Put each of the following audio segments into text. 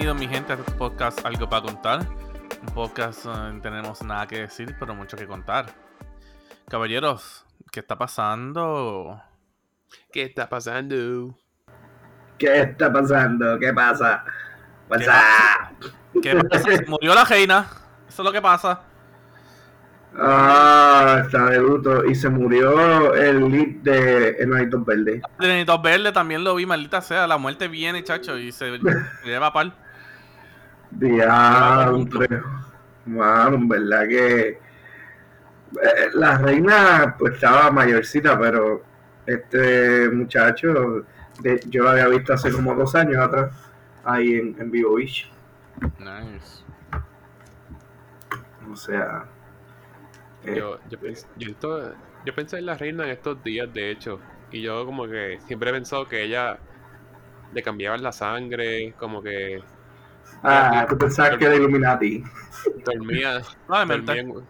Mi gente a este podcast Algo para contar. Un podcast donde tenemos nada que decir, pero mucho que contar. Caballeros, ¿qué está pasando? ¿Qué está pasando? ¿Qué está pasando? ¿Qué pasa? ¿Qué pasa? ¿Qué pasa? Se murió la reina. Eso es lo que pasa. Ah, está de luto. Y se murió el lead de Enanitos Verdes. El Enanitos Verdes también lo vi, maldita sea. La muerte viene, chacho, y se lleva a par. Diantre. Mano, en verdad que. eh, La reina, pues estaba mayorcita, pero este muchacho, de- yo lo había visto hace como dos años atrás, ahí en, en Vivo Beach. Nice. O sea. eh, Yo, yo, pens- yo, esto- yo pensé en la reina en estos días, de hecho. Y yo como que siempre he pensado que ella le cambiaban la sangre, como que ah, tú pensabas que era Illuminati. dormía, Probablemente. dormía, en,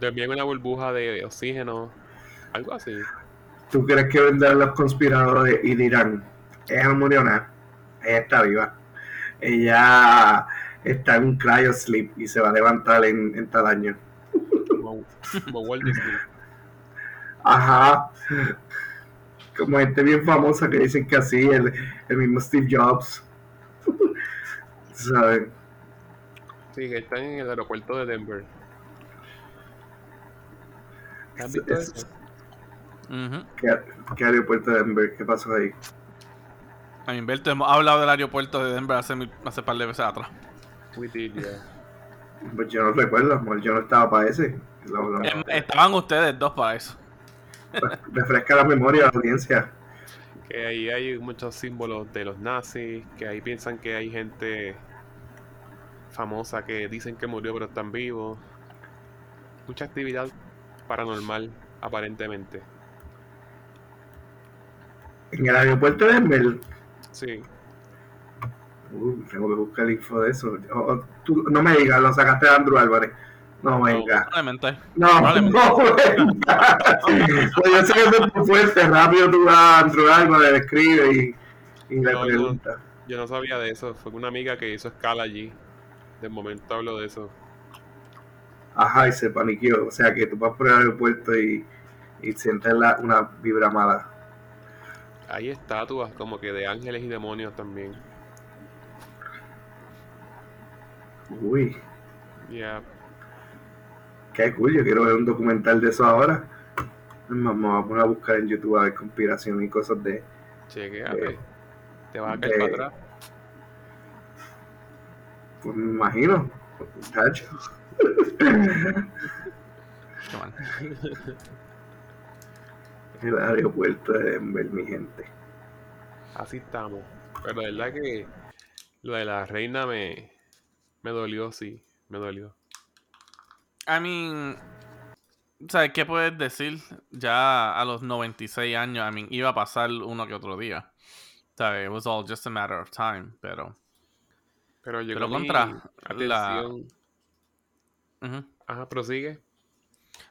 dormía en una burbuja de oxígeno, algo así. ¿Tú crees que vendrán los conspiradores y dirán, ella no murió nada, ella está viva, ella está en un cryo sleep y se va a levantar en, en tal año? Como, como Walt Disney. Ajá. Como gente bien famosa que dicen que así, el, el mismo Steve Jobs. ¿Saben? Sí, que están en el aeropuerto de Denver. ¿Has Es- visto es- eso? Ujú. ¿Qué, qué aeropuerto de Denver? ¿Qué pasó ahí? A mi Humberto, hemos hablado del aeropuerto de Denver hace, mil- hace par de veces atrás. We did, yeah. Pues yo no recuerdo, amor, yo no estaba para ese. Lo- lo- Em, Estaban ustedes dos para eso. refresca la memoria de la audiencia. Que ahí hay muchos símbolos de los nazis, que ahí piensan que hay gente famosa que dicen que murió pero están vivos. Mucha actividad paranormal, aparentemente. En el aeropuerto de Denver, Sí, Uh, tengo que buscar info de eso. O- o tú, no me digas, lo sacaste de Andrew Álvarez. No venga. Probablemente. No, probablemente. no venga. Pues yo sé que es muy fuerte. Rápido tú vas a Andrew Álvarez, le escribe y, y le No, no. preguntas. yo no sabía de eso. Fue una amiga que hizo escala allí. De momento hablo de eso. Ajá, y se paniqueó. O sea que tú vas por el aeropuerto y, y sientes la, una vibra mala. Hay estatuas como que de ángeles y demonios también. Uy, Ya, qué cool. Yo quiero ver un documental de eso ahora. Vamos a poner a buscar en YouTube a ver conspiración y cosas de. chequeate. Eh, Te vas a caer de- para atrás. Pues me imagino. Mal. El aeropuerto de Denver, mi gente. Así estamos. Pero de verdad que lo de la reina me, me dolió, sí, me dolió. I mean, ¿sabes qué puedes decir? Ya a los 96 años, I mean, iba a pasar uno que otro día. ¿Sabes? It was all just a matter of time, pero... Pero yo Pero contra, la- atención. ujú. Ajá, prosigue.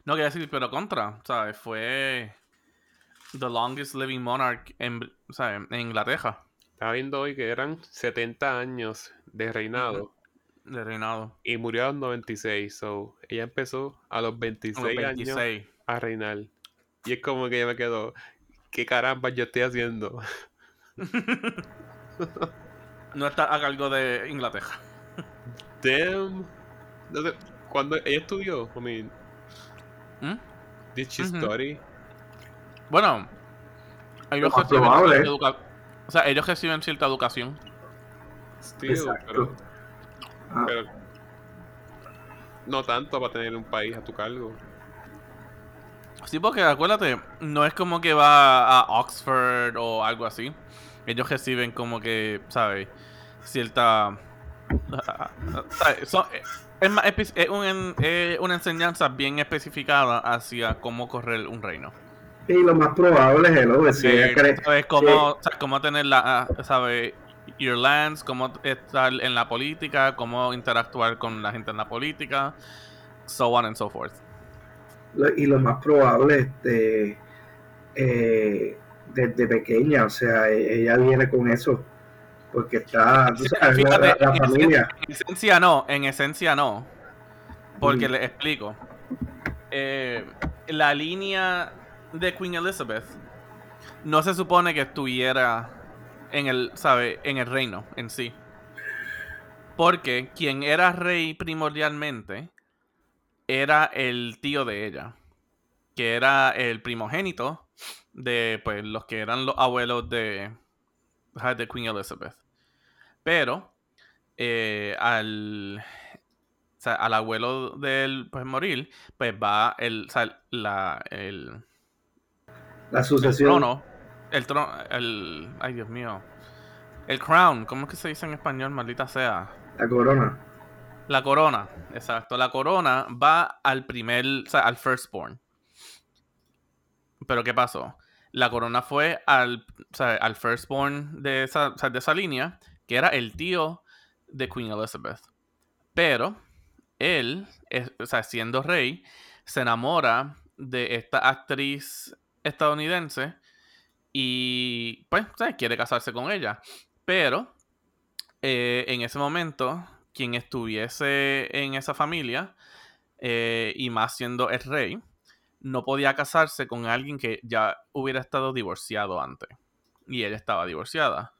No, quería decir, pero contra, ¿sabes? Fue the longest living monarch en, ¿sabes? en Inglaterra, Estaba viendo hoy que eran 70 años de reinado de reinado. y murió a los 96. So, ella empezó a los A 26, los años 26. a reinar. Y es como que yo me quedo, ¿qué caramba yo estoy haciendo? No está a cargo de Inglaterra. Damn. No sé, cuando ella estudió, I mean, ¿Mm? did she Ujú. study? Bueno, ellos reciben, probable. cierta o sea, ellos reciben cierta educación. Still, Exacto. pero, Ah, pero no tanto para tener un país a tu cargo. Sí, porque acuérdate, no es como que va a Oxford o algo así. Ellos reciben como que, ¿sabes? Cierta... Son- es, más es un- es una enseñanza bien especificada hacia cómo correr un reino. y lo más probable es el si ella cree- ¿Sabes cómo, sabes cómo tener la, ah, ¿sabes? Your lands, cómo estar en la política, cómo interactuar con la gente en la política, so on and so forth. lo- y lo más probable este eh, desde pequeña, o sea, e- ella viene con eso, Porque está, tú sabes, la, fíjate, la- la en familia. En esencia no, en esencia no. Porque Mm. les explico. Eh, la línea de Queen Elizabeth no se supone que estuviera en el, ¿sabe? En el reino en sí. Porque quien era rey primordialmente era el tío de ella. Que era el primogénito de pues los que eran los abuelos de, de Queen Elizabeth. Pero eh, al, o sea, al abuelo del pues, morir, pues va el, o sea, la, el, La el sucesión. trono, el trono, el, ay Dios mío, el crown, ¿cómo es que se dice en español, maldita sea? La corona. La corona, exacto, la corona va al primer, o sea, al firstborn. Pero ¿qué pasó? La corona fue al, al firstborn de esa, de esa línea, que era el tío de Queen Elizabeth. Pero él, o sea, siendo rey, se enamora de esta actriz estadounidense y pues quiere casarse con ella. Pero eh, en ese momento, quien estuviese en esa familia, eh, y más siendo el rey, no podía casarse con alguien que ya hubiera estado divorciado antes. Y ella estaba divorciada.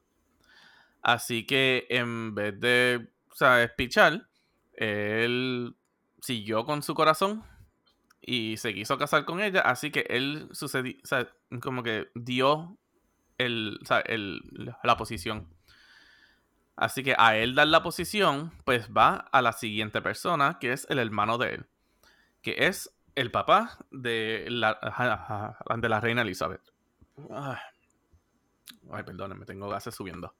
Así que en vez de, ¿sabes? Pichar, él siguió con su corazón y se quiso casar con ella. Así que él sucedi- o sea, como que dio el, el- la posición. Así que a él dar la posición, pues va a la siguiente persona, que es el hermano de él, que es el papá de la, de la reina Elizabeth. Ay, Ay, perdónenme, tengo gases subiendo.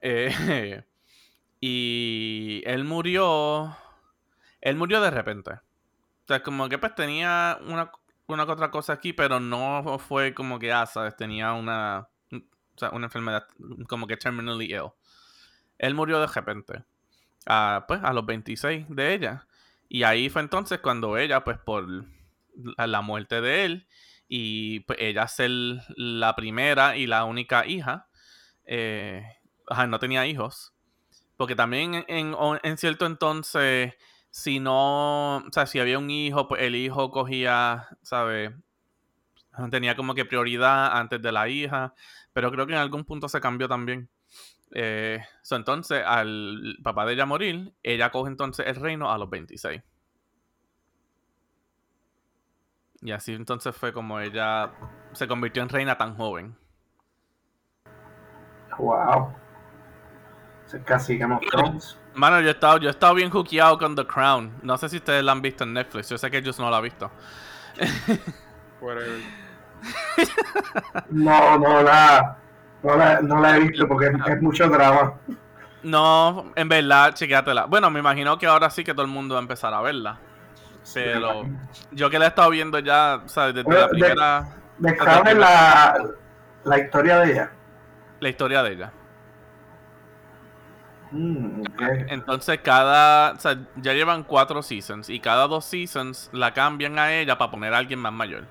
Eh, y él murió. Él murió de repente. O sea, como que pues tenía una, una que otra cosa aquí, pero no fue como que, ah, sabes, tenía una, una enfermedad como que terminally ill. Él murió de repente. a, pues, a los 26 de ella. Y ahí fue entonces cuando ella, pues por la, muerte de él, y pues ella ser la primera y la única hija, eh, ajá, no tenía hijos. Porque también en- en cierto entonces, si no, o sea, si había un hijo, pues el hijo cogía, ¿sabes? Tenía como que prioridad antes de la hija. Pero creo que en algún punto se cambió también. Eh, so, entonces, al papá de ella morir, ella coge entonces el reino a los 26. Y así entonces fue como ella se convirtió en reina tan joven. Wow. Eso es casi Game of Thrones. Mano, yo he estado, yo he estado bien hookeado con The Crown. No sé si ustedes la han visto en Netflix. Yo sé que ellos no la han visto. Whatever. No, no la, no la, no la he visto porque es, es mucho drama. No, en verdad, chequéatela. Bueno, me imagino que ahora sí que todo el mundo va a empezar a verla. Pero yo que la he estado viendo ya, ¿sabes? Desde la primera. De Crown la, la historia de ella. La historia de ella. Mm. Entonces cada, o sea, ya llevan cuatro seasons y cada dos seasons la cambian a ella para poner a alguien más mayor.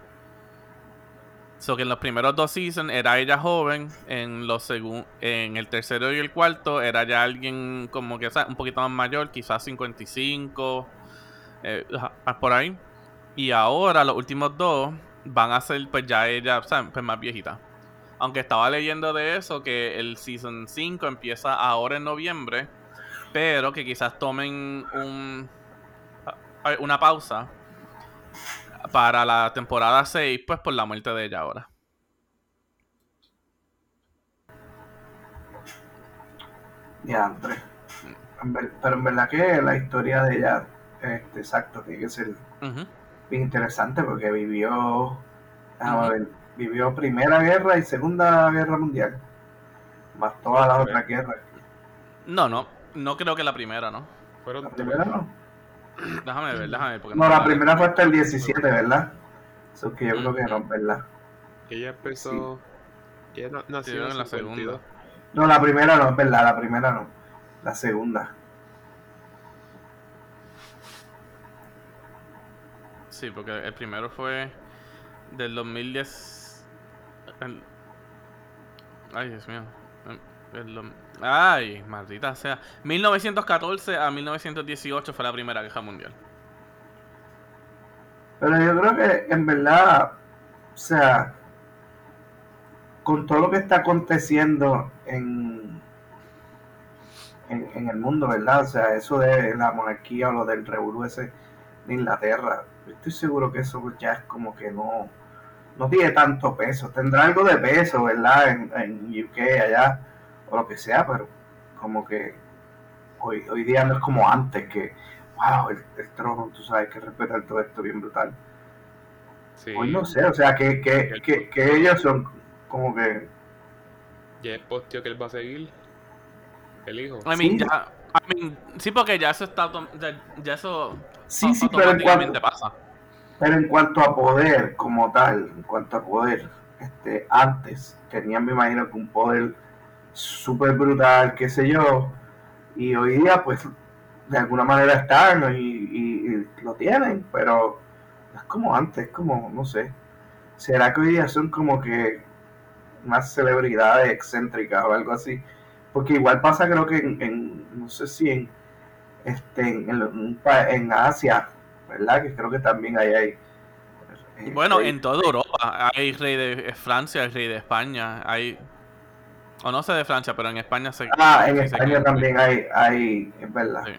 So que en los primeros dos seasons era ella joven, en los segun- en el tercero y el cuarto era ya alguien como que un poquito más mayor, quizás 55, eh, por ahí. Y ahora los últimos dos van a ser pues ya ella, sea, pues más viejita. Aunque estaba leyendo de eso, que el Season 5 empieza ahora en noviembre, pero que quizás tomen un, a- una pausa para la temporada 6, pues por la muerte de ella ahora. Diantre. En ver- Pero en verdad que la historia de ella, este, exacto, tiene que ser bien interesante porque vivió, déjame Ujú. ver, vivió Primera Guerra y Segunda Guerra Mundial. Más todas las otras guerras. No, no, no creo que la primera, ¿no? Fueron La primera no. Déjame ver, déjame ver. porque No, la me- primera fue hasta el 17, ¿verdad? Eso que yo creo que no, es ¿verdad? Ella empezó. Ella na- nació Sí, en la segunda. No, la primera no, es verdad, la primera no. La segunda. Sí, porque el primero fue del 2010. el- Ay, Dios mío. es lo- Ay, maldita sea. 1914 a 1918 fue la primera guerra mundial. Pero yo creo que en verdad, o sea, con todo lo que está aconteciendo en, en, el mundo, ¿verdad? O sea, eso de la monarquía o lo del revolú de Inglaterra, estoy seguro que eso ya es como que no, no tiene tanto peso. Tendrá algo de peso, ¿verdad? En, en UK, allá, o lo que sea, pero como que hoy, hoy día no es como antes, que, wow, el, el trono, tú sabes, que respetar todo esto bien brutal. Sí. Hoy no sé, o sea, que, que, que, que ellos son como que... Ya es postio que él va a seguir. El hijo. I mean, Sí. ya. I mean, sí, porque ya eso está. Ya, ya eso Sí, sí, pero en, automáticamente cuanto, pasa. pero en cuanto a poder como tal, en cuanto a poder, este, antes tenían, me imagino, que un poder súper brutal, qué sé yo, y hoy día, pues, de alguna manera están y, y- y lo tienen, pero no es como antes, como, no sé, ¿será que hoy día son como que más celebridades excéntricas o algo así? Porque igual pasa, creo que en, en- no sé si en, este, en, en en Asia, ¿verdad? Que creo que también ahí hay. eh, Bueno, hay- en toda Europa hay rey de Francia, hay rey de España, hay. O no sé de Francia, pero en España se. Ah, en se España también hay, hay es verdad. Sí.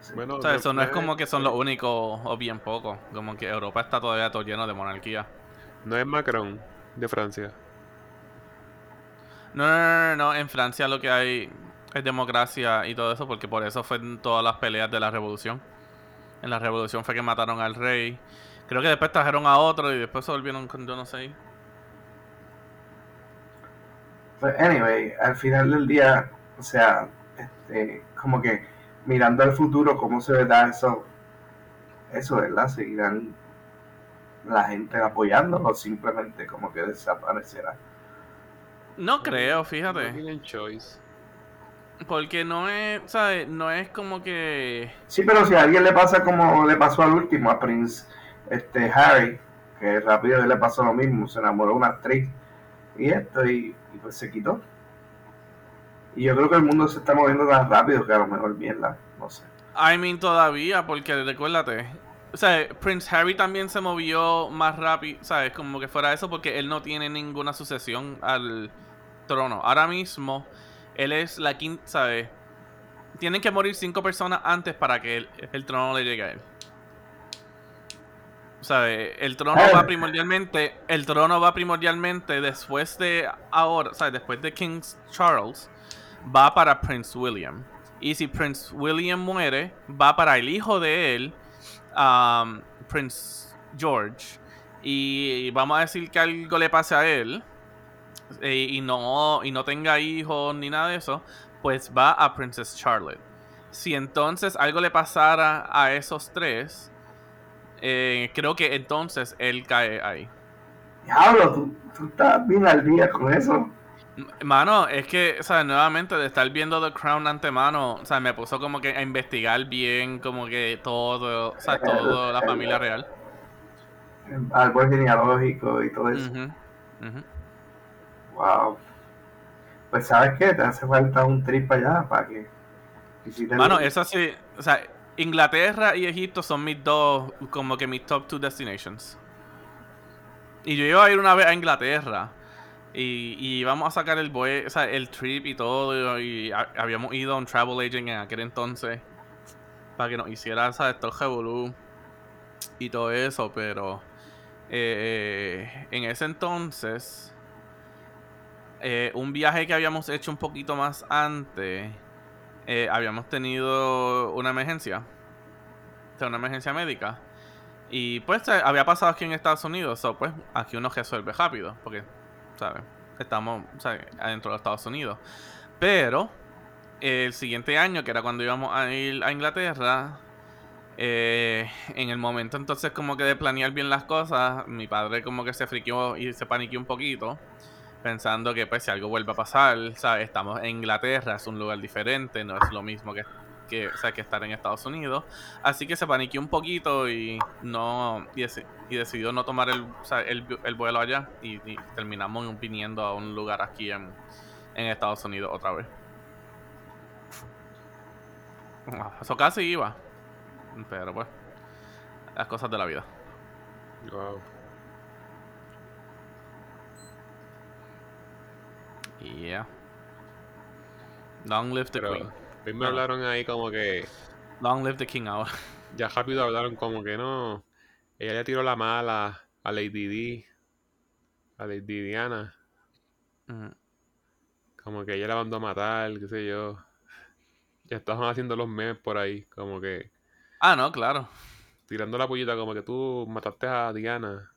Sí. Bueno, O sea, eso no es como que son los únicos o bien pocos. Como que Europa está todavía todo lleno de monarquía. No es Macron de Francia. No, no, no, no, no, en Francia lo que hay es democracia y todo eso, porque por eso fue en todas las peleas de la revolución. En la revolución fue que mataron al rey. Creo que después trajeron a otro y después se volvieron con yo no sé. Pues, anyway, al final del día, o sea, este, como que mirando al futuro, cómo se verá eso, eso, ¿verdad? Seguirán la gente apoyándolo, o simplemente como que desaparecerá. No creo, No fíjate. tienen choice. Porque no es, ¿sabes? No es como que... Sí, pero si a alguien le pasa como le pasó al último, a Prince este, Harry, que rápido le pasó lo mismo, se enamoró de una actriz y esto, y, se quitó. Y yo creo que el mundo se está moviendo tan rápido que a lo mejor mierda, no sé. I mean, todavía, porque recuérdate. O sea, Prince Harry también se movió más rápido, ¿sabes? Como que fuera eso, porque él no tiene ninguna sucesión al trono. Ahora mismo, él es la quinta, ¿sabes? Tienen que morir cinco personas antes para que el trono le llegue a él. El trono Ah. va primordialmente, el trono va primordialmente después de ahora, ¿sabes? Después de King Charles, va para Prince William. Y si Prince William muere, va para el hijo de él, um, Prince George. Y vamos a decir que algo le pase a él eh, y, no, y no tenga hijos ni nada de eso, pues va a Princess Charlotte. Si entonces algo le pasara a esos tres, eh, creo que entonces él cae ahí. Diablo, tú, tú estás bien al día con eso. Mano, es que, o sea, nuevamente de estar viendo The Crown antemano, o sea, me puso como que a investigar bien, como que todo, o sea, todo la familia real. Árbol genealógico y todo eso. Ujú, ujú. Wow. Pues sabes qué, te hace falta un trip allá para que. Mano, eso sí, o sea, Inglaterra y Egipto son mis dos, como que mis top two destinations. Y yo iba a ir una vez a Inglaterra. Y, y íbamos a sacar el boy, o sea, el trip y todo. Y ha- habíamos ido a un travel agent en aquel entonces. Para que nos hiciera, ¿sabes? Todo el y todo eso. Pero eh, en ese entonces, eh, un viaje que habíamos hecho un poquito más antes, eh, habíamos tenido una emergencia. O una emergencia médica. Y pues eh, había pasado aquí en Estados Unidos. So, pues aquí uno resuelve rápido. Porque, ¿sabes? Estamos ¿sabes? adentro de Estados Unidos. Pero el siguiente año, que era cuando íbamos a ir a Inglaterra, eh, en el momento entonces como que de planear bien las cosas, mi padre como que se friqueó y se paniqueó un poquito, pensando que pues si algo vuelve a pasar, ¿sabes? Estamos en Inglaterra, es un lugar diferente, no es lo mismo que, que, o que estar en Estados Unidos. Así que se paniqueó un poquito y no y, deci- y decidió no tomar el, el vuelo allá y, y terminamos viniendo a un lugar aquí en, en Estados Unidos otra vez. Ah, Eso casi iba. Pero pues, las cosas de la vida. Wow. Yeah. Long live the Pero queen. me Ah. hablaron ahí como que. Long live the king ahora. Ya rápido hablaron como que no. Ella le tiró la mala a Lady D. A Lady Diana. Mm. Como que ella la mandó a matar, qué sé yo. Ya estaban haciendo los memes por ahí, como que Ah, no, claro. tirando la pollita, como que tú mataste a Diana.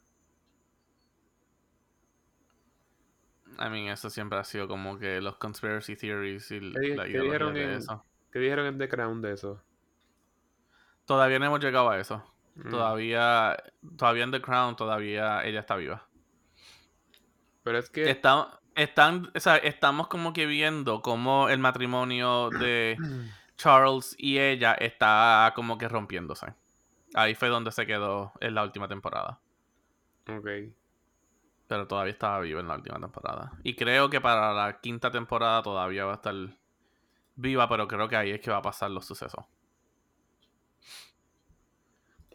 I mean, eso siempre ha sido como que los conspiracy theories y ¿Qué di- la qué dijeron de en- eso. ¿Qué dijeron en The Crown de eso? Todavía no hemos llegado a eso. Mm. Todavía, todavía en The Crown, todavía ella está viva. Pero es que. Está- están, o sea, estamos como que viendo cómo el matrimonio de Charles y ella está como que rompiéndose. Ahí fue donde se quedó en la última temporada. Ok. Pero todavía estaba viva en la última temporada. Y creo que para la quinta temporada todavía va a estar viva, pero creo que ahí es que va a pasar los sucesos.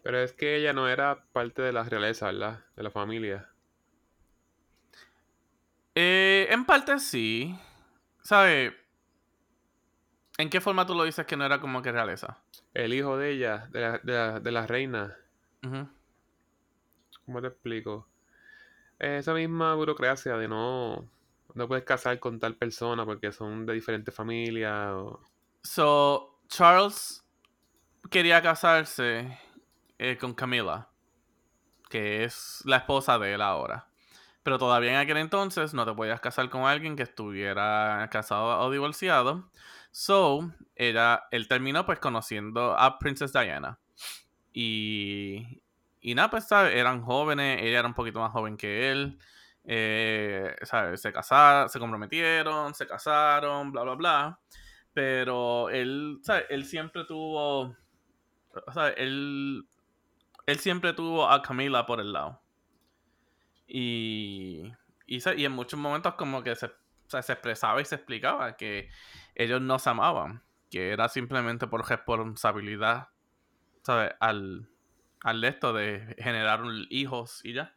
Pero es que ella no era parte de la realeza, ¿verdad? De la familia. Eh, en parte sí. ¿Sabes? ¿En qué forma tú lo dices que no era como que realeza? El hijo de ella, de la, de la, de la reina. ¿Cómo te explico? Esa misma burocracia de no. No puedes casar con tal persona porque son de diferentes familias. o- So, Charles quería casarse eh, con Camila, que es la esposa de él ahora. Pero todavía en aquel entonces no te podías casar con alguien que estuviera casado o divorciado. So, era, él terminó pues conociendo a Princess Diana. Y, y nada, pues, ¿sabes? Eran jóvenes, ella era un poquito más joven que él. eh, ¿sabes? Se casaron, se comprometieron, se casaron, bla, bla, bla. Pero él, ¿sabes? Él siempre tuvo. Sea, él. Él siempre tuvo a Camila por el lado. Y. Y, y en muchos momentos, como que se, se expresaba y se explicaba que ellos no se amaban. Que era simplemente por responsabilidad, ¿sabes? Al. Al de esto de generar hijos y ya.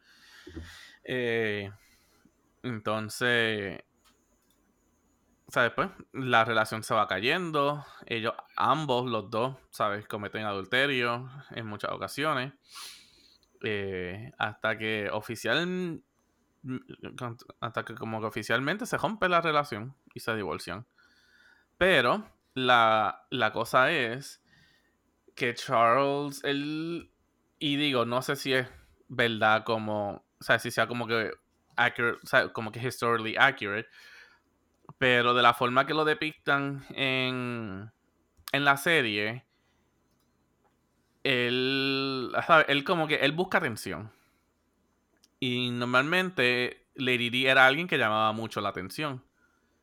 Eh, entonces. O sea, después la relación se va cayendo. Ellos, ambos, los dos, ¿sabes? Cometen adulterio en muchas ocasiones. Eh, hasta que oficial. Hasta que como que oficialmente se rompe la relación y se divorcian. Pero la, la cosa es que Charles, él. Y digo, no sé si es verdad como. O sea, si sea como que. Accurate, o sea, como que historically accurate. Pero de la forma que lo depictan en, en la serie, él, ¿sabe? él como que él busca atención. Y normalmente Lady Di era alguien que llamaba mucho la atención.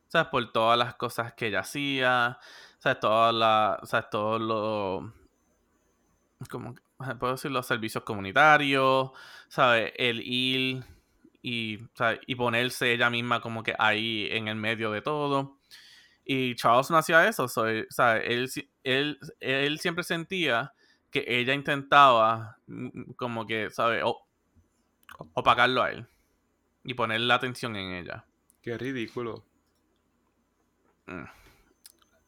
¿Sabes? Por todas las cosas que ella hacía. ¿Sabes? Todas las. ¿Sabes? Todos los. Como. Puedo decir los servicios comunitarios. ¿Sabes? El ir y, y ponerse ella misma como que ahí en el medio de todo. Y Charles no hacía eso. so, ¿sabes? Él, él, él siempre sentía que ella intentaba mm, como que, ¿sabes? O- opacarlo a él. Y poner la atención en ella. Qué ridículo.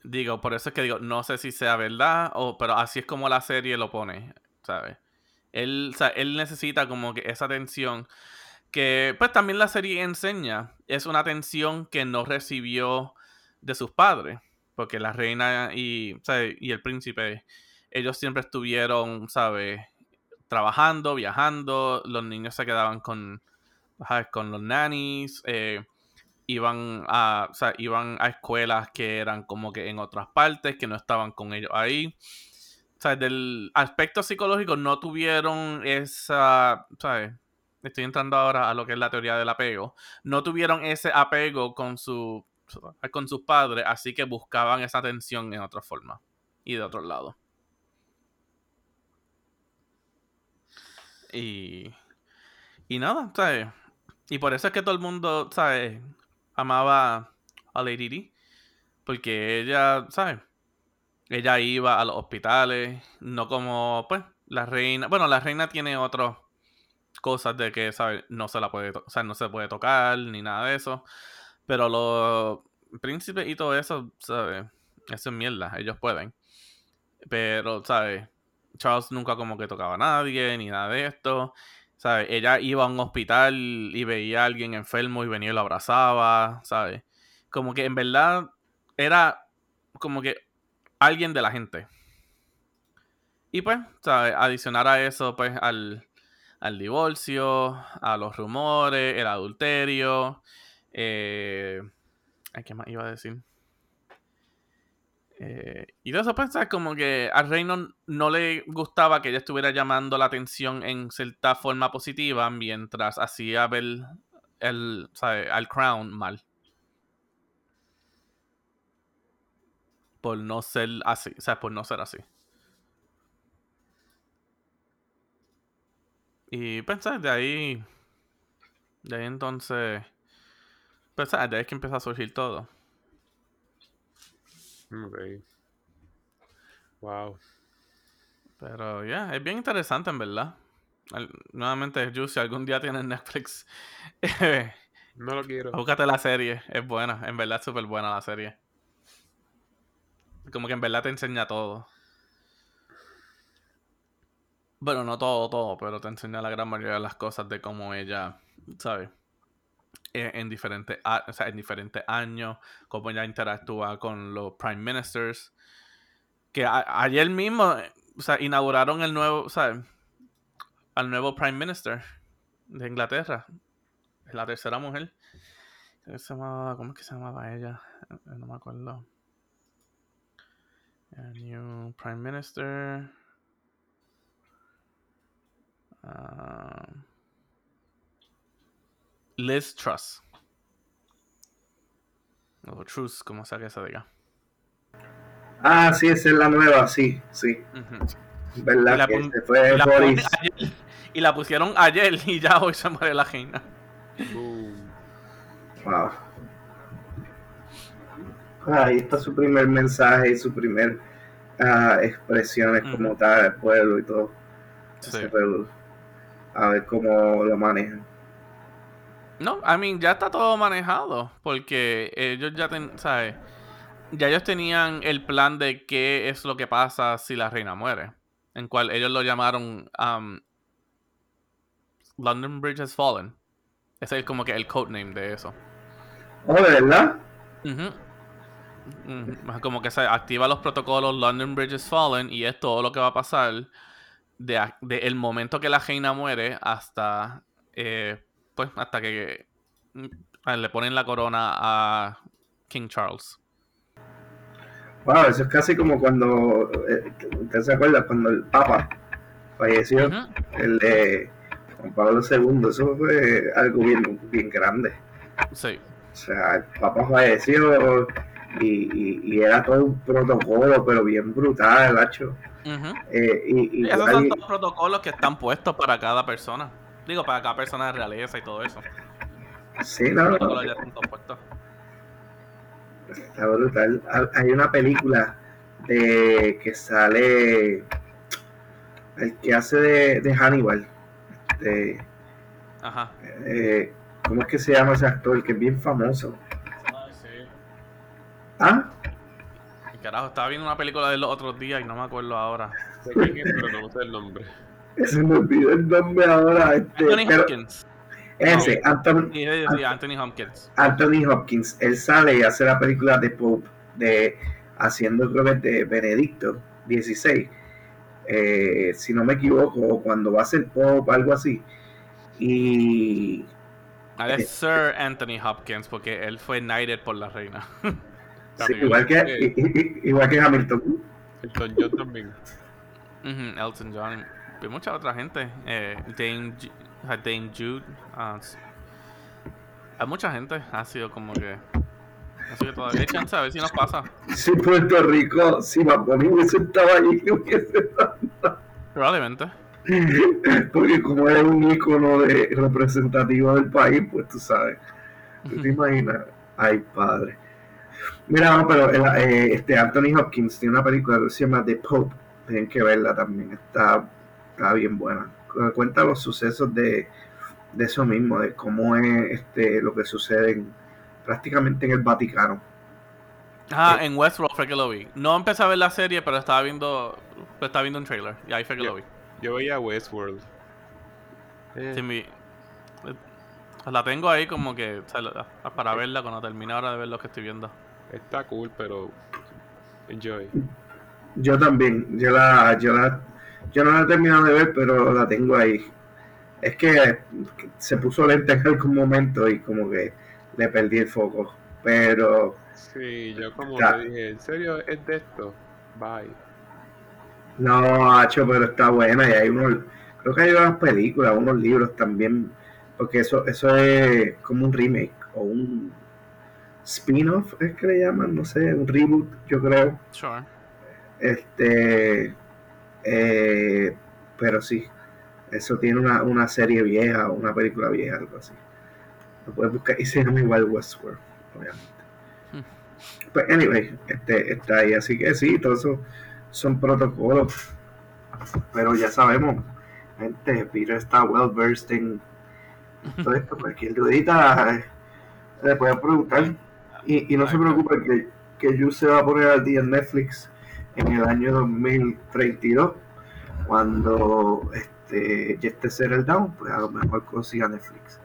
Digo, por eso es que digo, no sé si sea verdad, o, pero así es como la serie lo pone, ¿sabes? Él, él necesita como que esa atención que, pues también la serie enseña, es una atención que no recibió de sus padres, porque la reina y, el príncipe, ellos siempre estuvieron, ¿sabes? Trabajando, viajando, los niños se quedaban con, con los nannies, eh, iban a, iban a escuelas que eran como que en otras partes, que no estaban con ellos ahí. Sea, del aspecto psicológico no tuvieron esa, ¿sabes? Estoy entrando ahora a lo que es la teoría del apego. No tuvieron ese apego con su con sus padres, así que buscaban esa atención en otra forma y de otro lado. Y y nada, ¿sabes? Y por eso es que todo el mundo, ¿sabes? Amaba a Lady Di. Porque ella, ¿sabes? Ella iba a los hospitales, no como, pues, la reina. Bueno, la reina tiene otras cosas de que, ¿sabes? No se la puede, o sea, no se puede tocar ni nada de eso. Pero los príncipes y todo eso, ¿sabes? Eso es mierda, ellos pueden. Pero, ¿sabes? Charles nunca como que tocaba a nadie, ni nada de esto. ¿Sabes? Ella iba a un hospital y veía a alguien enfermo y venía y lo abrazaba, ¿sabes? Como que en verdad era como que alguien de la gente. Y pues, ¿sabes? Adicionar a eso, pues, al, al divorcio, a los rumores, el adulterio. Eh, ¿Qué más iba a decir? Eh, y de eso, pues. Como que al reino no, le gustaba que ella estuviera llamando la atención en cierta forma positiva mientras hacía ver el, al Crown mal. Por no ser así, o sea, por no ser así. Y pensar de ahí. De ahí entonces. Pensar de ahí es que empieza a surgir todo. Ok. Wow. Pero ya, es bien interesante en verdad. Al- nuevamente, Ju, si algún día tienes Netflix, No lo quiero. búscate la serie. Es buena, en verdad es súper buena la serie. Como que en verdad te enseña todo. Bueno, no todo, todo, pero te enseña la gran mayoría de las cosas de cómo ella, ¿sabes? Eh, En diferentes, o en diferentes años, cómo ella interactúa con los prime ministers. Que ayer mismo, o sea, inauguraron el nuevo, ¿sabes? Al nuevo prime minister de Inglaterra. Es la tercera mujer. ¿Cómo es que se llamaba ella? No me acuerdo. El new prime minister. Ah, Liz Truss. O Truss, como sea que se diga. Ah, sí, esa es la nueva, sí, sí. ¿Verdad? la Que pon- se fue Y la, ponen Boris. ayer- y la pusieron ayer y ya hoy se muere la reina. Wow. Ahí está su primer mensaje y su primer ah, expresiones como tal, el pueblo y todo. Sí. A ver cómo lo manejan. No, I mean, ya está todo manejado. Porque ellos ya ten, ¿sabes? Ya ellos tenían el plan de qué es lo que pasa si la reina muere. En cual ellos lo llamaron um, London Bridge has fallen. Ese es como que el codename de eso. Oh, ¿de verdad? Ujú. Como que se activa los protocolos London Bridge has fallen y es todo lo que va a pasar de, de el momento que la reina muere hasta eh, pues hasta que mm, le ponen la corona a King Charles. Wow, eso es casi como cuando. eh, ¿Usted se acuerda? Cuando el Papa falleció, Ujú. el de Juan Pablo II. Eso fue algo bien, bien grande. Sí. O sea, el Papa falleció y, y- y era todo un protocolo, pero bien brutal, hacho. Ujú. Eh, y, y Esos son todos protocolos que están puestos para cada persona. Digo, para cada persona de realeza y todo eso. sí, no, no, Protocolos ya están todos puestos. está brutal. Ha- Hay una película de que sale el que hace de, de Hannibal. De, Ajá. eh, ¿Cómo es que se llama ese actor? Que es bien famoso. Ay. Ah, Y Carajo, estaba viendo una película de los otros días y no me acuerdo ahora. Sé quién es, pero no sé el nombre. ese me olvidó el nombre ahora. este, Anthony pero Hopkins. ese, Anthony, Sí, sí, sí, Anthony Hopkins. Anthony Hopkins, él sale y hace la película de Pope, de haciendo creo que de Benedicto XVI, eh, si no me equivoco, cuando va a ser Pope, algo así. Y Ah, es Sir Anthony Hopkins porque él fue knighted por la reina. sí, igual, que, eh, igual que Hamilton. Elton John también. Elton John. Y mucha otra gente. Eh, Dame, Dame Jude. ah, hay mucha gente. Ha sido como que. Así que todavía hay chance a ver si nos pasa. Si Puerto Rico, si Bad Bunny hubiese estado allí, hubiese Probablemente. porque como es un ícono de representativo del país, pues tú sabes. ¿Tú te imaginas? Ay, padre. Mira, no, pero el- eh, este Anthony Hopkins tiene una película que se llama The Pope. Tienen que verla también. Está, está bien buena. Cu- Cuenta los sucesos de, de eso mismo, de cómo es este lo que sucede en- prácticamente en el Vaticano. Ah, en Westworld fue que lo vi. No empecé a ver la serie, pero estaba viendo estaba viendo un trailer. Y ahí fue que lo vi. Yo veía Westworld. Eh, Sí, mi- eh, la tengo ahí como que o sea, la- para verla cuando termine ahora de ver lo que estoy viendo. Está cool, pero enjoy. Yo también, yo la, yo la, yo no la he terminado de ver, pero la tengo ahí. Es que se puso lenta en algún momento y como que le perdí el foco. Pero Sí, yo como Ya. te dije, ¿en serio es de esto? Bye. no, hacho, pero está buena y hay unos, creo que hay unas películas, unos libros también, porque eso, eso es como un remake o un spin-off, es que le llaman, no sé, un reboot, yo creo. Sure. Este, eh, pero sí, eso tiene una, una serie vieja, una película vieja, algo así. Lo puedes buscar y se llama igual Westworld, obviamente. Hmm. Pues, anyway, este, está ahí, así que sí, todo eso son protocolos. Pero ya sabemos, gente, Peter está well versed en todo esto. Cualquier dudita eh, le pueden preguntar. Y, y no se preocupen que, que You se va a poner al día en Netflix en el año 2032. Cuando este, ya esté Settle Down, pues a lo mejor consiga Netflix.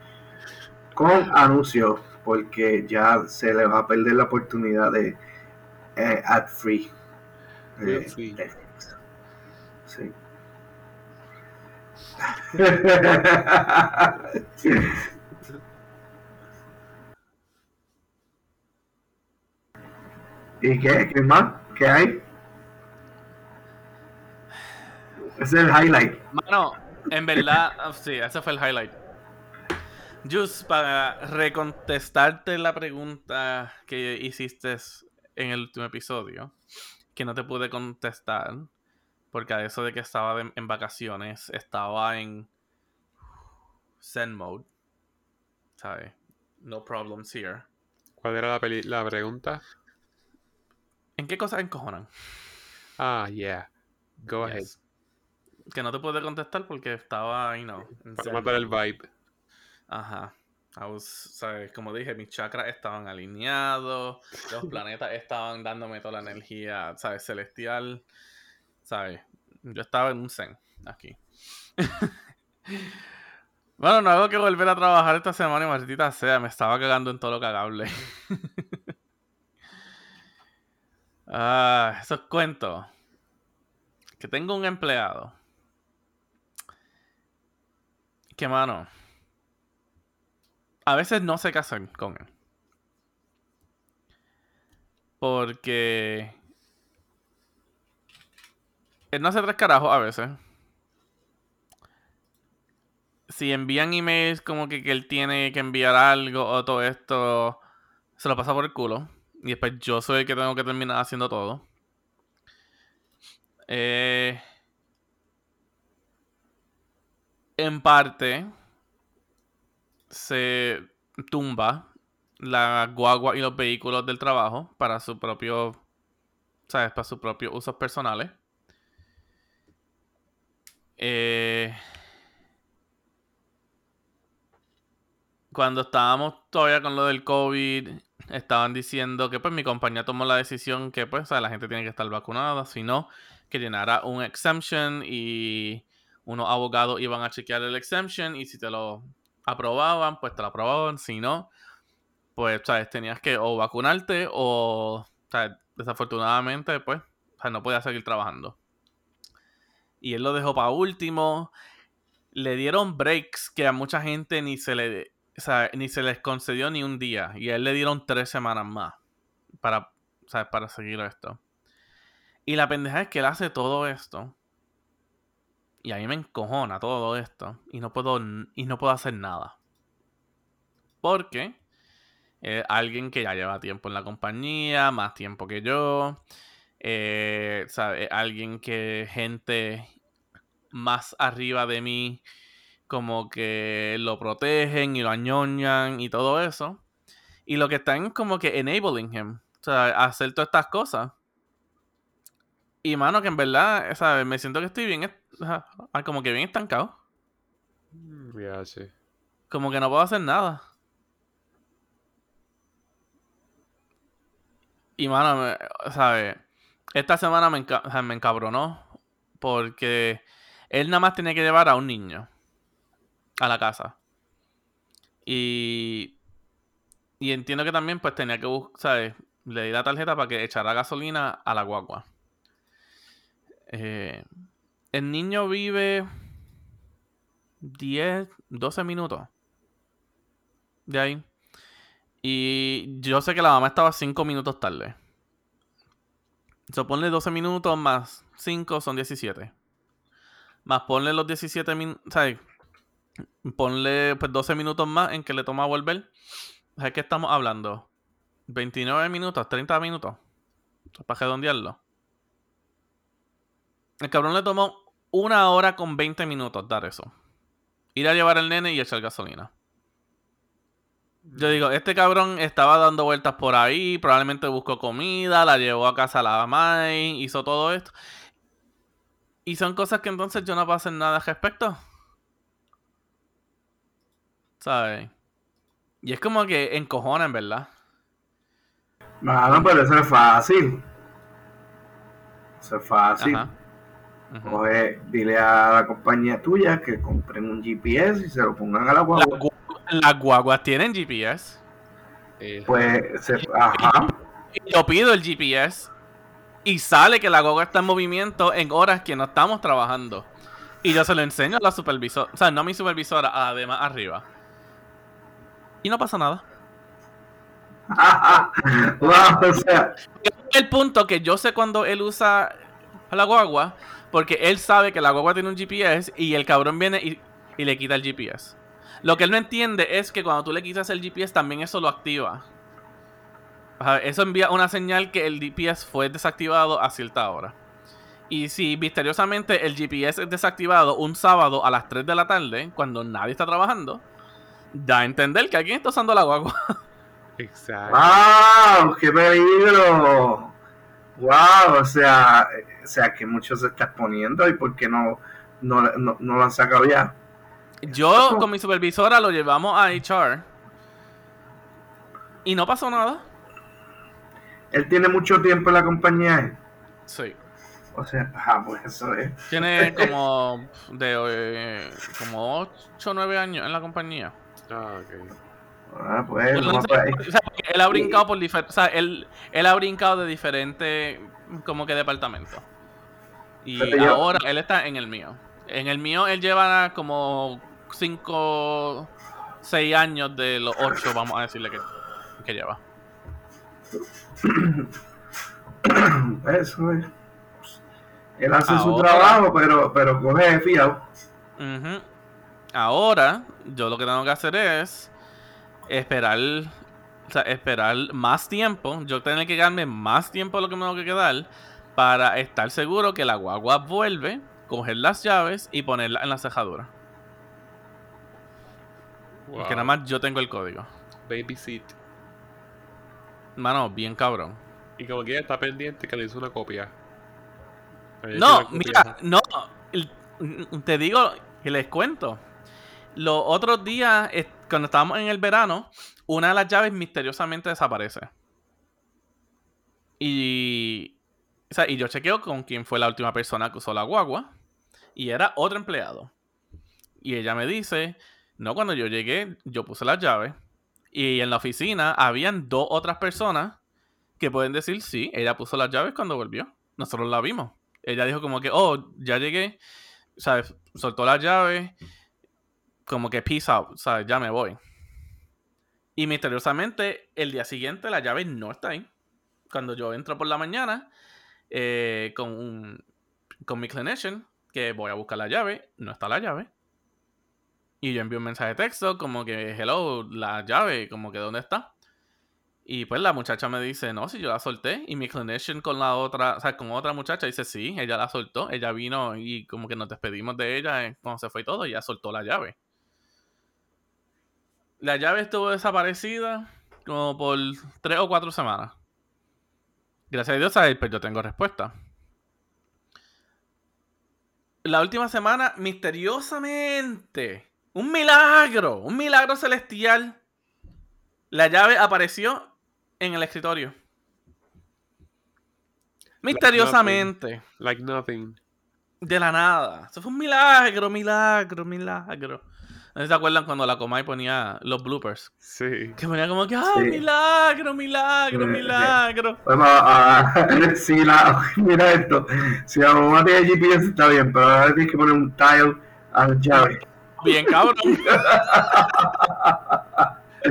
Con anuncios, porque ya se le va a perder la oportunidad de eh, ad free. Netflix. Sí. ¿Y qué? ¿Qué más? ¿Qué hay? Ese es el highlight. Mano, en verdad, sí, ese fue el highlight. Just para recontestarte la pregunta que hiciste en el último episodio, que no te pude contestar, porque a eso de que estaba de- en vacaciones, estaba en Zen mode, ¿sabes? No problems here. ¿Cuál era la, peli- la pregunta? ¿En qué cosas encojonan? Ah, yeah. Go ahead. Que no te pude contestar porque estaba, you know, Para matar el vibe. Ajá. I was, ¿sabes? Como dije, mis chakras estaban alineados, los planetas estaban dándome toda la energía, ¿sabes? Celestial, ¿sabes? Yo estaba en un zen aquí. bueno, no hago que volver a trabajar esta semana y maldita sea, me estaba cagando en todo lo cagable. ah, esos cuentos. Que tengo un empleado. Que mano. A veces no qué hacer con él. Porque. Él no hace tres carajos a veces. Si envían emails como que, que él tiene que enviar algo o todo esto, se lo pasa por el culo. Y después yo soy el que tengo que terminar haciendo todo. Eh, en parte, se tumba la guagua y los vehículos del trabajo para su propio, ¿sabes? Para sus propios usos personales. Eh, cuando estábamos todavía con lo del COVID, estaban diciendo que pues mi compañía tomó la decisión que pues la gente tiene que estar vacunada, si no, que llenara un exemption y unos abogados iban a chequear el exemption y si te lo aprobaban, pues te lo aprobaban, si no, pues sabes, tenías que o vacunarte o, ¿sabes? desafortunadamente, pues, no podías seguir trabajando. Y él lo dejó para último. Le dieron breaks que a mucha gente ni se le, o sea, ni se les concedió ni un día. Y a él le dieron tres semanas más para, para seguir esto. Y la pendeja es que él hace todo esto. Y a mí me encojona todo esto. Y no puedo, y no puedo hacer nada. Porque eh, alguien que ya lleva tiempo en la compañía, más tiempo que yo. Eh, ¿sabe? Alguien que gente más arriba de mí como que lo protegen y lo añoñan y todo eso. Y lo que están es como que enabling him. O sea, hacer todas estas cosas. Y mano, que en verdad, ¿sabes? Me siento que estoy bien, ah, como que bien estancado. Mm, Ya, sí. Como que no puedo hacer nada. Y mano, ¿sabes? Esta semana me, enca- me encabronó porque él nada más tenía que llevar a un niño a la casa. Y, y entiendo que también pues tenía que buscar, ¿sabes? Le di la tarjeta para que echara gasolina a la guagua. Eh, el niño vive 10, 12 minutos de ahí. Y yo sé que la mamá estaba 5 minutos tarde. So, ponle 12 minutos más 5 son 17. Más ponle los 17 minutos, ¿sabes? Ponle pues 12 minutos más en que le toma volver. ¿Sabes qué estamos hablando? 29 minutos, 30 minutos. Para redondearlo. El cabrón le tomó una hora con 20 minutos dar eso. Ir a llevar al nene y echar gasolina. Yo digo, este cabrón estaba dando vueltas por ahí, probablemente buscó comida, la llevó a casa a la Mai, hizo todo esto. Y son cosas que entonces yo no puedo hacer nada al respecto. ¿Sabes? Y es como que encojona, en verdad. Mano, pero eso es fácil. Eso es fácil. Ajá. Coge, dile a la compañía tuya que compren un GPS y se lo pongan a la Las guagua. gu- Las guaguas tienen GPS. Eh, Pues, se, ajá. Y yo pido el GPS y sale que la guagua está en movimiento en horas que no estamos trabajando. Y yo se lo enseño a la supervisora, o sea, no a mi supervisora, además arriba. Y no pasa nada. Wow, o sea, El punto que yo sé cuando él usa la guagua, porque él sabe que la guagua tiene un GPS y el cabrón viene y, y le quita el GPS. Lo que él no entiende es que cuando tú le quitas el GPS también eso lo activa. Eso envía una señal que el GPS fue desactivado a cierta hora. Y si misteriosamente el GPS es desactivado un sábado a las 3 de la tarde, cuando nadie está trabajando, da a entender que alguien está usando la guagua. exacto. wow, qué peligro. Wow, o sea, o sea que mucho se está exponiendo y por qué no, no, no, no lo han sacado ya. Yo con mi supervisora lo llevamos a HR. Y no pasó nada. Él tiene mucho tiempo en la compañía. ¿eh? Sí. O sea, ajá, pues eso es. Tiene como de eh, como 8 o 9 años en la compañía. Ah, ok. Ah, pues, Bueno, vamos no sé, para ahí. o sea, porque él ha brincado por diferentes. O sea, él, él ha brincado de diferentes como que departamentos. Y Pero yo- ahora él está en el mío. En el mío él lleva como 5, 6 años de los 8, vamos a decirle que, que lleva. Eso es. Él hace su trabajo, pero, pero coge fiado. Ujú. Ahora, yo lo que tengo que hacer es esperar, o sea, esperar más tiempo. Yo tengo que quedarme más tiempo de lo que me tengo que quedar para estar seguro que la guagua vuelve, coger las llaves y ponerla en la cejadura. Wow. Que nada más yo tengo el código. Babysit. Mano, bien cabrón. Y como quiera está pendiente que le hizo una copia. No, una copia. mira, no. Te digo que les cuento. Los otros días, cuando estábamos en el verano, una de las llaves misteriosamente desaparece. Y. O sea, y yo chequeo con quién fue la última persona que usó la guagua. Y era otro empleado. Y ella me dice: No, cuando yo llegué, yo puse las llaves. Y en la oficina habían dos otras personas que pueden decir: Sí, ella puso las llaves cuando volvió. Nosotros la vimos. Ella dijo como que, oh, ya llegué, ¿sabes? Soltó la llave, como que peace out, ¿sabes? Ya me voy. Y misteriosamente, el día siguiente la llave no está ahí. Cuando yo entro por la mañana eh, con, un- con mi clinician, que voy a buscar la llave, no está la llave. Y yo envío un mensaje de texto como que, hello, la llave, como que, ¿dónde está? Y pues la muchacha me dice, no, si yo la solté. Y mi clinician con la otra, o sea, con otra muchacha dice, sí, ella la soltó. Ella vino y como que nos despedimos de ella eh, cuando se fue todo, ella soltó la llave. La llave estuvo desaparecida como por tres o cuatro semanas. Gracias a Dios, a él, pero yo tengo respuesta. La última semana, misteriosamente, un milagro, un milagro celestial. La llave apareció en el escritorio. Misteriosamente. Like nothing. De la nada. Eso fue un milagro, milagro, milagro. No sé si se acuerdan cuando la Comay ponía los bloopers. Sí. Que ponía como que, ¡ay, Sí. milagro, milagro, milagro! Bueno, ah, si la, mira esto, si la mamá tiene GPS está bien, pero ahora tienes que poner un tile a la llave. Bien cabrón.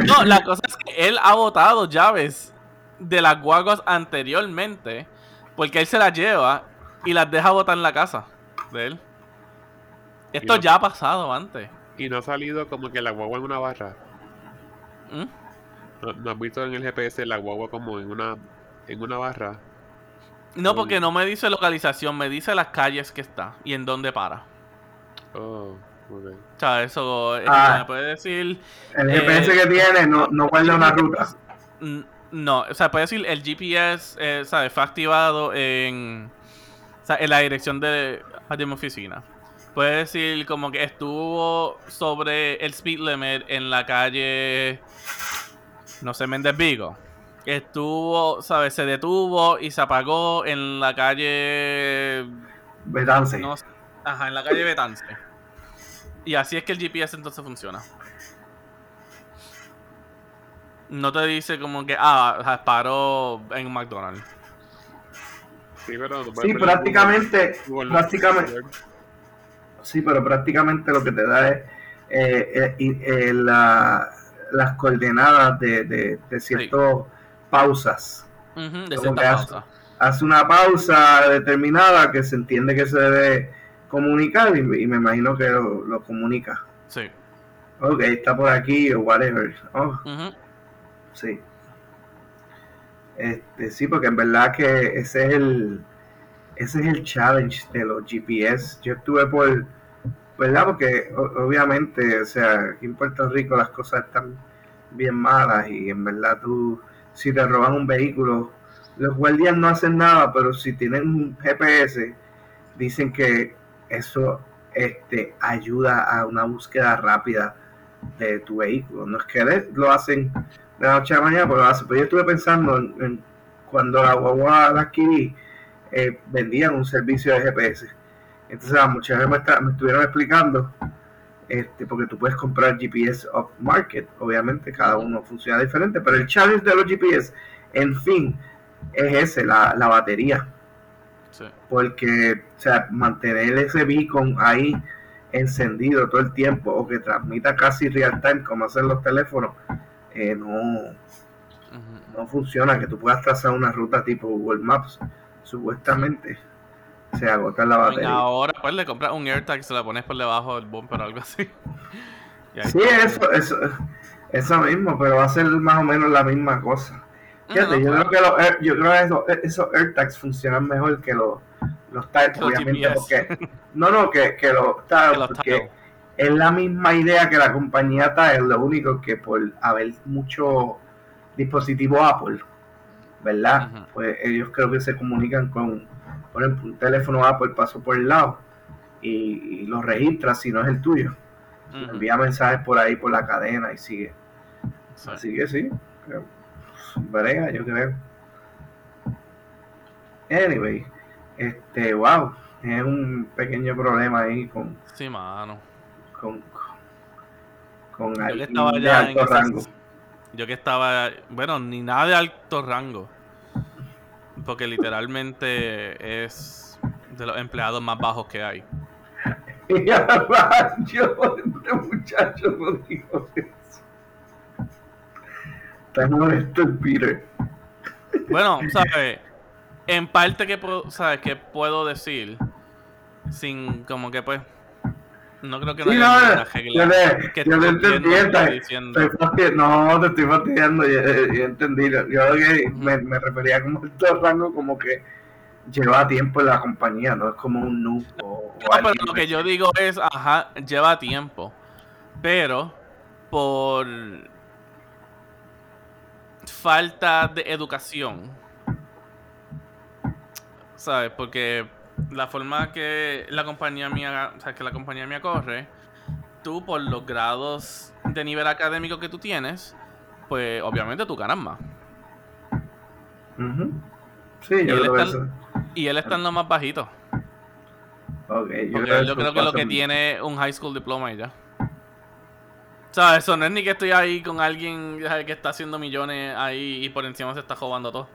No, la cosa es que él ha botado llaves de las guaguas anteriormente porque él se las lleva y las deja botar en la casa de él. Esto ya ha pasado antes. Y no ha salido como que la guagua en una barra. ¿Mm? ¿No, no has visto en el GPS la guagua como en una en una barra? No, porque no me dice localización, me dice las calles que está y en dónde para. Oh, ok. O sea, eso es- Ah. me puede decir. El Eh, GPS que tiene no, no guarda una ruta. No, o sea, puede decir el GPS, eh, ¿sabes? Fue activado en, o sea, en la dirección de, de mi oficina. Puede decir como que estuvo sobre el speed limit en la calle, no sé, Méndez Vigo. Estuvo, ¿sabes? Se detuvo y se apagó en la calle Betance. no sé. Ajá, en la calle Betance. Y así es que el GPS entonces funciona. No te dice como que, ah, paró en un McDonald's. Sí, pero puedes Sí, prácticamente, Google- Google prácticamente. Sí, pero prácticamente lo que te da es eh, eh, eh, la- las coordenadas de, de, de ciertas pausas. De cierta hace- pausa. Hace una pausa determinada que se entiende que se debe comunicar y, y me imagino que lo, lo comunica. Sí. Ok, está por aquí o whatever. Oh. Sí. Este, sí, porque en verdad que ese es el ese es el challenge de los GPS. Yo estuve por, ¿verdad? Porque obviamente, o sea, aquí en Puerto Rico las cosas están bien malas y en verdad tú, si te roban un vehículo, los guardias no hacen nada, pero si tienen un GPS, dicen que eso este, ayuda a una búsqueda rápida de tu vehículo. No es que lo hacen de la noche a la mañana, pero lo hacen. Pero yo estuve pensando en, en cuando la guagua la adquirí, eh, vendían un servicio de GPS. Entonces las muchachas me, está- me estuvieron explicando, este, porque tú puedes comprar GPS off market, obviamente cada uno funciona diferente, pero el challenge de los GPS, en fin, es ese, la, la batería Sí. porque o sea, mantener ese beacon ahí encendido todo el tiempo o que transmita casi real time como hacen los teléfonos eh, no, no funciona que tú puedas trazar una ruta tipo Google Maps supuestamente se agota la Y batería ahora pues le compras un AirTag y se la pones por debajo del bumper o algo así. Y sí eso, eso eso mismo pero va a ser más o menos la misma cosa Fíjate, No, yo, claro. creo que los, yo creo que esos, esos AirTags funcionan mejor que los, los tags, obviamente, GPS. porque no, no, que, que los tags, porque tags. es la misma idea que la compañía Tile, lo único que por haber mucho dispositivo Apple, ¿verdad? Pues ellos creo que se comunican con, por ejemplo, un teléfono Apple pasó por el lado y, y lo registra si no es el tuyo. Envía mensajes por ahí por la cadena y sigue. Sí. Así que sí, creo. brega, yo creo. Anyway, este, wow, es un pequeño problema ahí con, Sí, mano. con, con Yo que estaba ya en rango. Yo que estaba, bueno, ni nada de alto rango. Porque literalmente es de los empleados más bajos que hay. Yo, este muchacho no dijo eso. Está molesto el Peter. Bueno, ¿sabes? En parte que ¿sabes? Que puedo decir sin como que pues no creo que no Sí, haya no, yo regla te, que yo te esté entendí, estoy no, te estoy fastidiando, yo, yo entendí. Yo que me, me refería como alto rango, como que lleva tiempo en la compañía, no es como un noob o, o No, pero alguien lo que yo digo es, ajá, lleva tiempo. Pero por falta de educación ¿sabes? Porque la forma que la compañía mía, o sea, que la compañía mía corre, tú por los grados de nivel académico que tú tienes, pues obviamente tú ganas más. Sí, Y yo él creo está- eso. Y él está en lo más bajito. Ok, yo Porque creo yo creo que lo que tiene es un high school diploma y ya. O sea, eso no es ni que estoy ahí con alguien que está haciendo millones ahí y por encima se está jugando todo.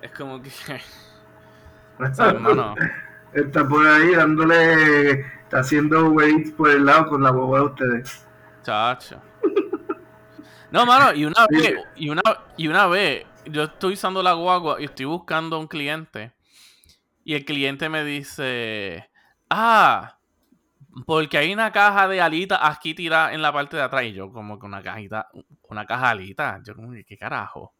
Es como que, ¿sabes, hermano? Está por ahí dándole. Está haciendo weights por el lado con la boba de ustedes. Chacho. No, mano, y una vez, y una, y una vez, yo estoy usando la guagua y estoy buscando a un cliente. Y el cliente me dice, ah, porque hay una caja de alitas aquí tirada en la parte de atrás. Y yo, como que una cajita, una caja de alitas. Yo, como que, ¿qué carajo?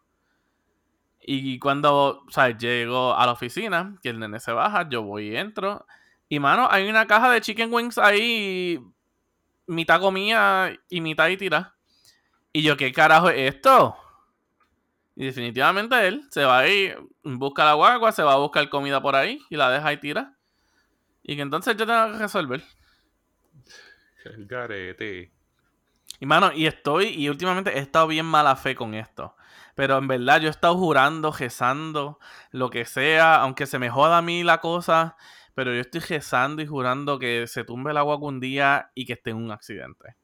Y cuando, ¿sabes? Llego a la oficina, que el nene se baja, yo voy y entro. Y, mano, hay una caja de chicken wings ahí, mitad comida y mitad ahí tirada. Y yo, ¿qué carajo es esto? Y definitivamente él se va ahí, busca la guagua, se va a buscar comida por ahí y la deja ahí tira. Y que entonces yo tengo que resolver. El garete. Y mano, y estoy, y últimamente he estado bien mala fe con esto. Pero en verdad yo he estado jurando, rezando, lo que sea, aunque se me joda a mí la cosa. Pero yo estoy rezando y jurando que se tumbe el agua un día y que esté en un accidente.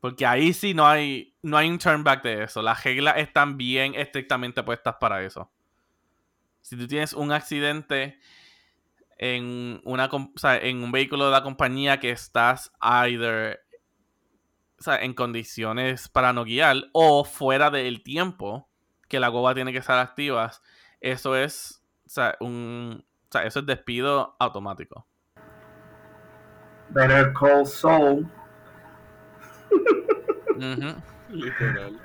Porque ahí sí no hay, no hay un turn back de eso. Las reglas están bien estrictamente puestas para eso. Si tú tienes un accidente en, una, en un vehículo de la compañía que estás either o sea, en condiciones para no guiar o fuera del tiempo que la guagua tiene que estar activa, eso es, o sea, un, o sea, eso es despido automático. Better Call Saul. Literal.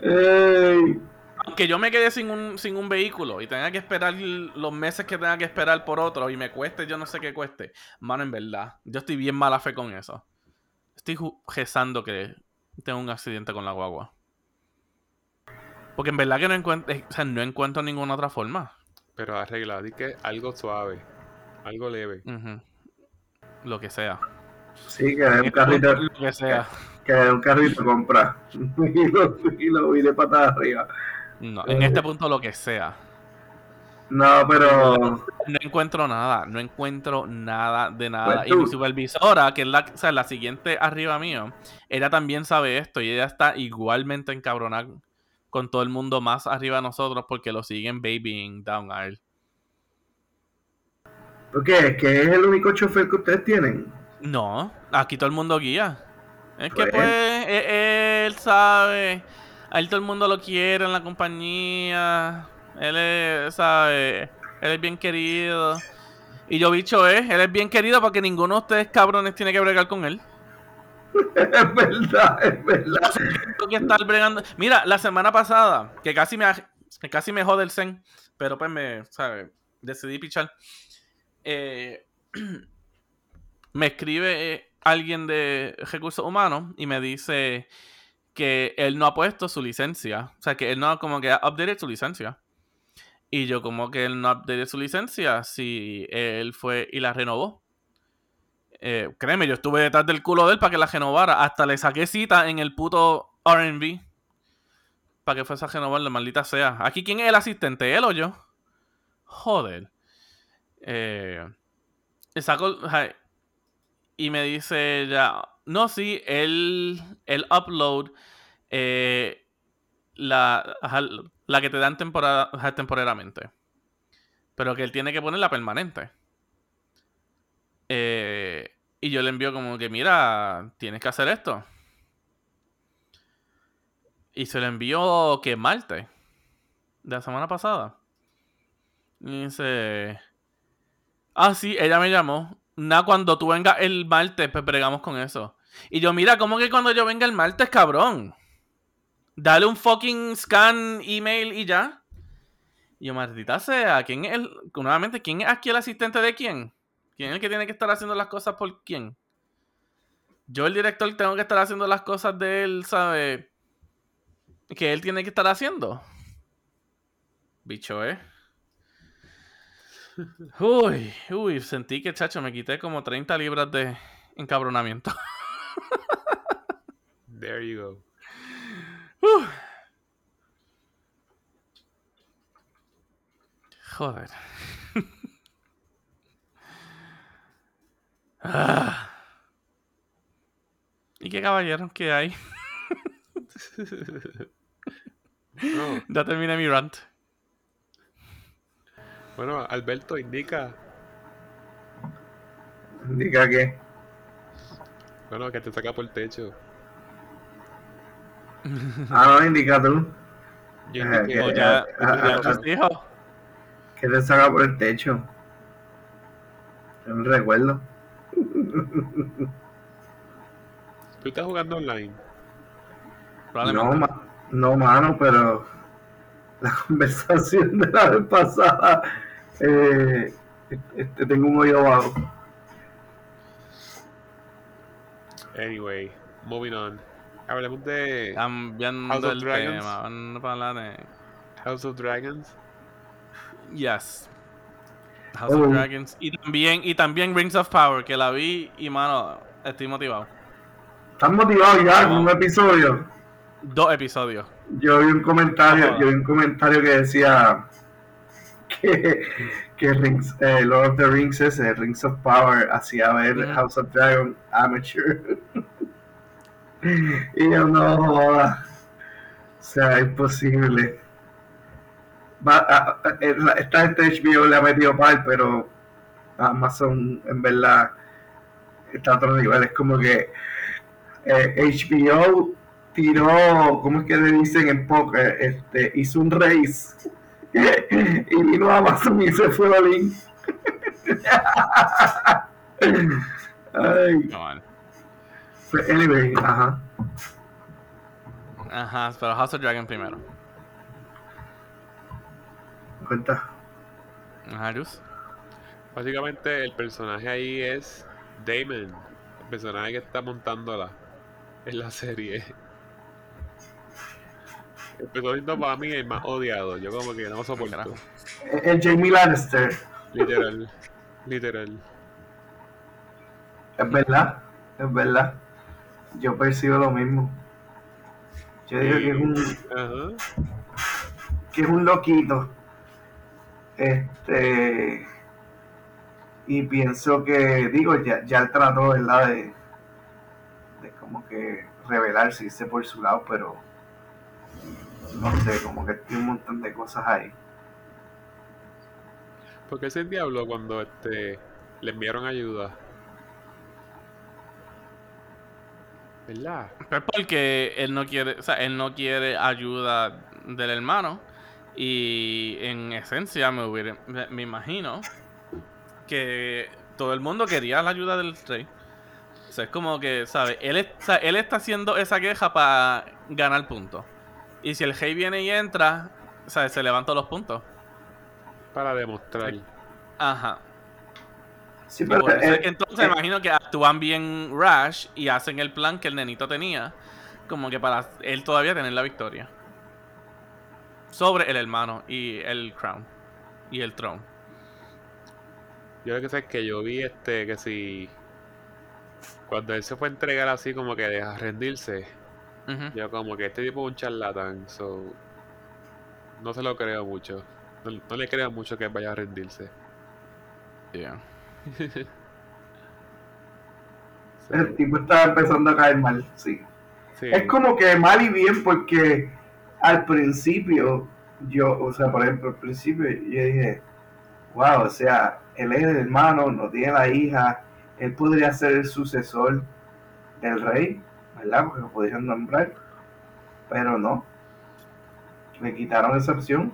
Ey, Aunque yo me quede sin un, sin un vehículo y tenga que esperar los meses que tenga que esperar por otro y me cueste yo no sé qué cueste, mano, en verdad, yo estoy bien mala fe con eso. Estoy rezando que tengo un accidente con la guagua. Porque en verdad que no encuentro, o sea, no encuentro ninguna otra forma. Pero arregla, di que algo suave. Algo leve. Lo que sea. Sí, que de un carrito, Lo que sea. que de un carrito compra. Y lo, y lo vi de patada arriba. No, en este punto lo que sea. No, pero. No encuentro nada, no encuentro nada de nada. Pues y mi supervisora, que es la, o sea, la siguiente arriba mío, ella también sabe esto y ella está igualmente encabronada con todo el mundo más arriba de nosotros porque lo siguen babying down a él. ¿Por qué? ¿Es que es el único chofer que ustedes tienen? No, aquí todo el mundo guía. Es que Pues. pues e- él sabe, a él todo el mundo lo quiere en la compañía, él es, sabe, él es bien querido. Y yo bicho es, él es bien querido porque ninguno de ustedes cabrones tiene que bregar con él. es verdad, es verdad. Tengo que estar bregando. Mira, la semana pasada, que casi me, que casi me jode el zen, pero pues me, ¿sabes? Decidí pichar. Eh, me escribe eh, alguien de recursos humanos y me dice que él no ha puesto su licencia. O sea, que él no ha como que ha updated su licencia. Y yo como que él no ha updated su licencia si él fue y la renovó. Eh, créeme, yo estuve detrás del culo de él para que la renovara. Hasta le saqué cita en el puto RB. Para que fuese a renovarle, maldita sea. Aquí, ¿quién es el asistente? ¿Él o yo? Joder. Eh, saco. Y me dice ya. No, sí, él. El upload. eh, la, ajá, la que te dan temporada, ajá, temporariamente. Pero que él tiene que ponerla permanente. Eh, y yo le envío como que, mira, tienes que hacer esto. Y se lo envió que martes. De la semana pasada. Y dice. Ah, sí, ella me llamó. Nada, cuando tú vengas el martes, pues bregamos con eso. Y yo, mira, ¿cómo que cuando yo venga el martes, cabrón? Dale un fucking scan email y ya. Y yo, maldita sea, ¿quién es el. Nuevamente, ¿quién es aquí el asistente de quién? ¿Quién es el que tiene que estar haciendo las cosas por quién? Yo, el director, tengo que estar haciendo las cosas de él, ¿sabe? Que él tiene que estar haciendo. Bicho, ¿eh? Uy, uy, sentí que, chacho, me quité como 30 libras de encabronamiento. There you go. Uh. Joder. Ah. ¿Y qué caballeros que hay? No, Ya terminé mi rant. Bueno, Alberto indica, Indica que. bueno, que te saca por el techo. Ah, no, indica tú. Yo Ah, indiqué, O que- ya, ah, ah, ya ah, tus hijos. Que te saca por el techo. Yo no recuerdo. ¿Tú estás jugando online? No, ma- no, mano, pero la conversación de la vez pasada, eh, este, tengo un hoyo bajo. Anyway, moving on. Hablemos de Cambiando House of el Dragons. tema. Vamos a hablar de. House of Dragons. Yes. House Oh. of Dragons. Y también, y también Rings of Power, que la vi y mano, estoy motivado. ¿Estás motivado ya con un episodio? Dos episodios. Yo vi un comentario, yo vi un comentario que decía que, que Rings, eh, Lord of the Rings ese, Rings of Power, hacía ver Ujú. House of Dragon amateur. y yo no. O sea, imposible. Va, a- a- eh, esta gente HBO le ha metido mal, pero Amazon en verdad está a otro nivel. Es como que eh, HBO tiró, ¿cómo es que le dicen en poker? Este, hizo un race y vino Amazon y se fue. Ay, No, man. pues, anyway, ajá. Ajá, pero House of Dragon primero. Cuenta. Ajá, Luz. Básicamente el personaje ahí es Damon, el personaje que está montándola en la serie. Empezó siendo para mí el más odiado, yo como que no lo soporto. El, el Jamie Lannister, Literal, literal. es verdad, es verdad. Yo percibo lo mismo. Yo digo que es un, Ajá. que es un loquito. Este. Y pienso que, digo, ya, ya él trató, ¿verdad? De, de como que revelarse, irse por su lado, pero no sé, como que tiene un montón de cosas ahí. Porque ese diablo cuando este le enviaron ayuda. ¿Verdad? Pues porque él no quiere, o sea, él no quiere ayuda del hermano. Y en esencia me hubiera, me, imagino que todo el mundo quería la ayuda del rey. O sea, es como que, ¿sabes? Él, es- o sea, él está haciendo esa queja para ganar puntos. Y si el rey viene y entra, ¿sabes? Se levantan los puntos. Para demostrar. Ajá. Sí, Y pero por eso es eh, que entonces eh, me imagino que actúan bien Rash y hacen el plan que el nenito tenía, como que para él todavía tener la victoria. Sobre el hermano y el crown. Y el throne. Yo lo que sé es que yo vi este que si cuando él se fue a entregar así como que a rendirse, yo como que este tipo es un charlatán, so no se lo creo mucho. No, no le creo mucho que vaya a rendirse. Yeah. El tipo estaba empezando a caer mal, sí. sí. Es como que mal y bien porque al principio, yo, o sea, por ejemplo, al principio yo dije, wow, o sea, él es el hermano, no tiene la hija, él podría ser el sucesor del rey, ¿verdad? Porque lo podrían nombrar, pero no. Le quitaron esa opción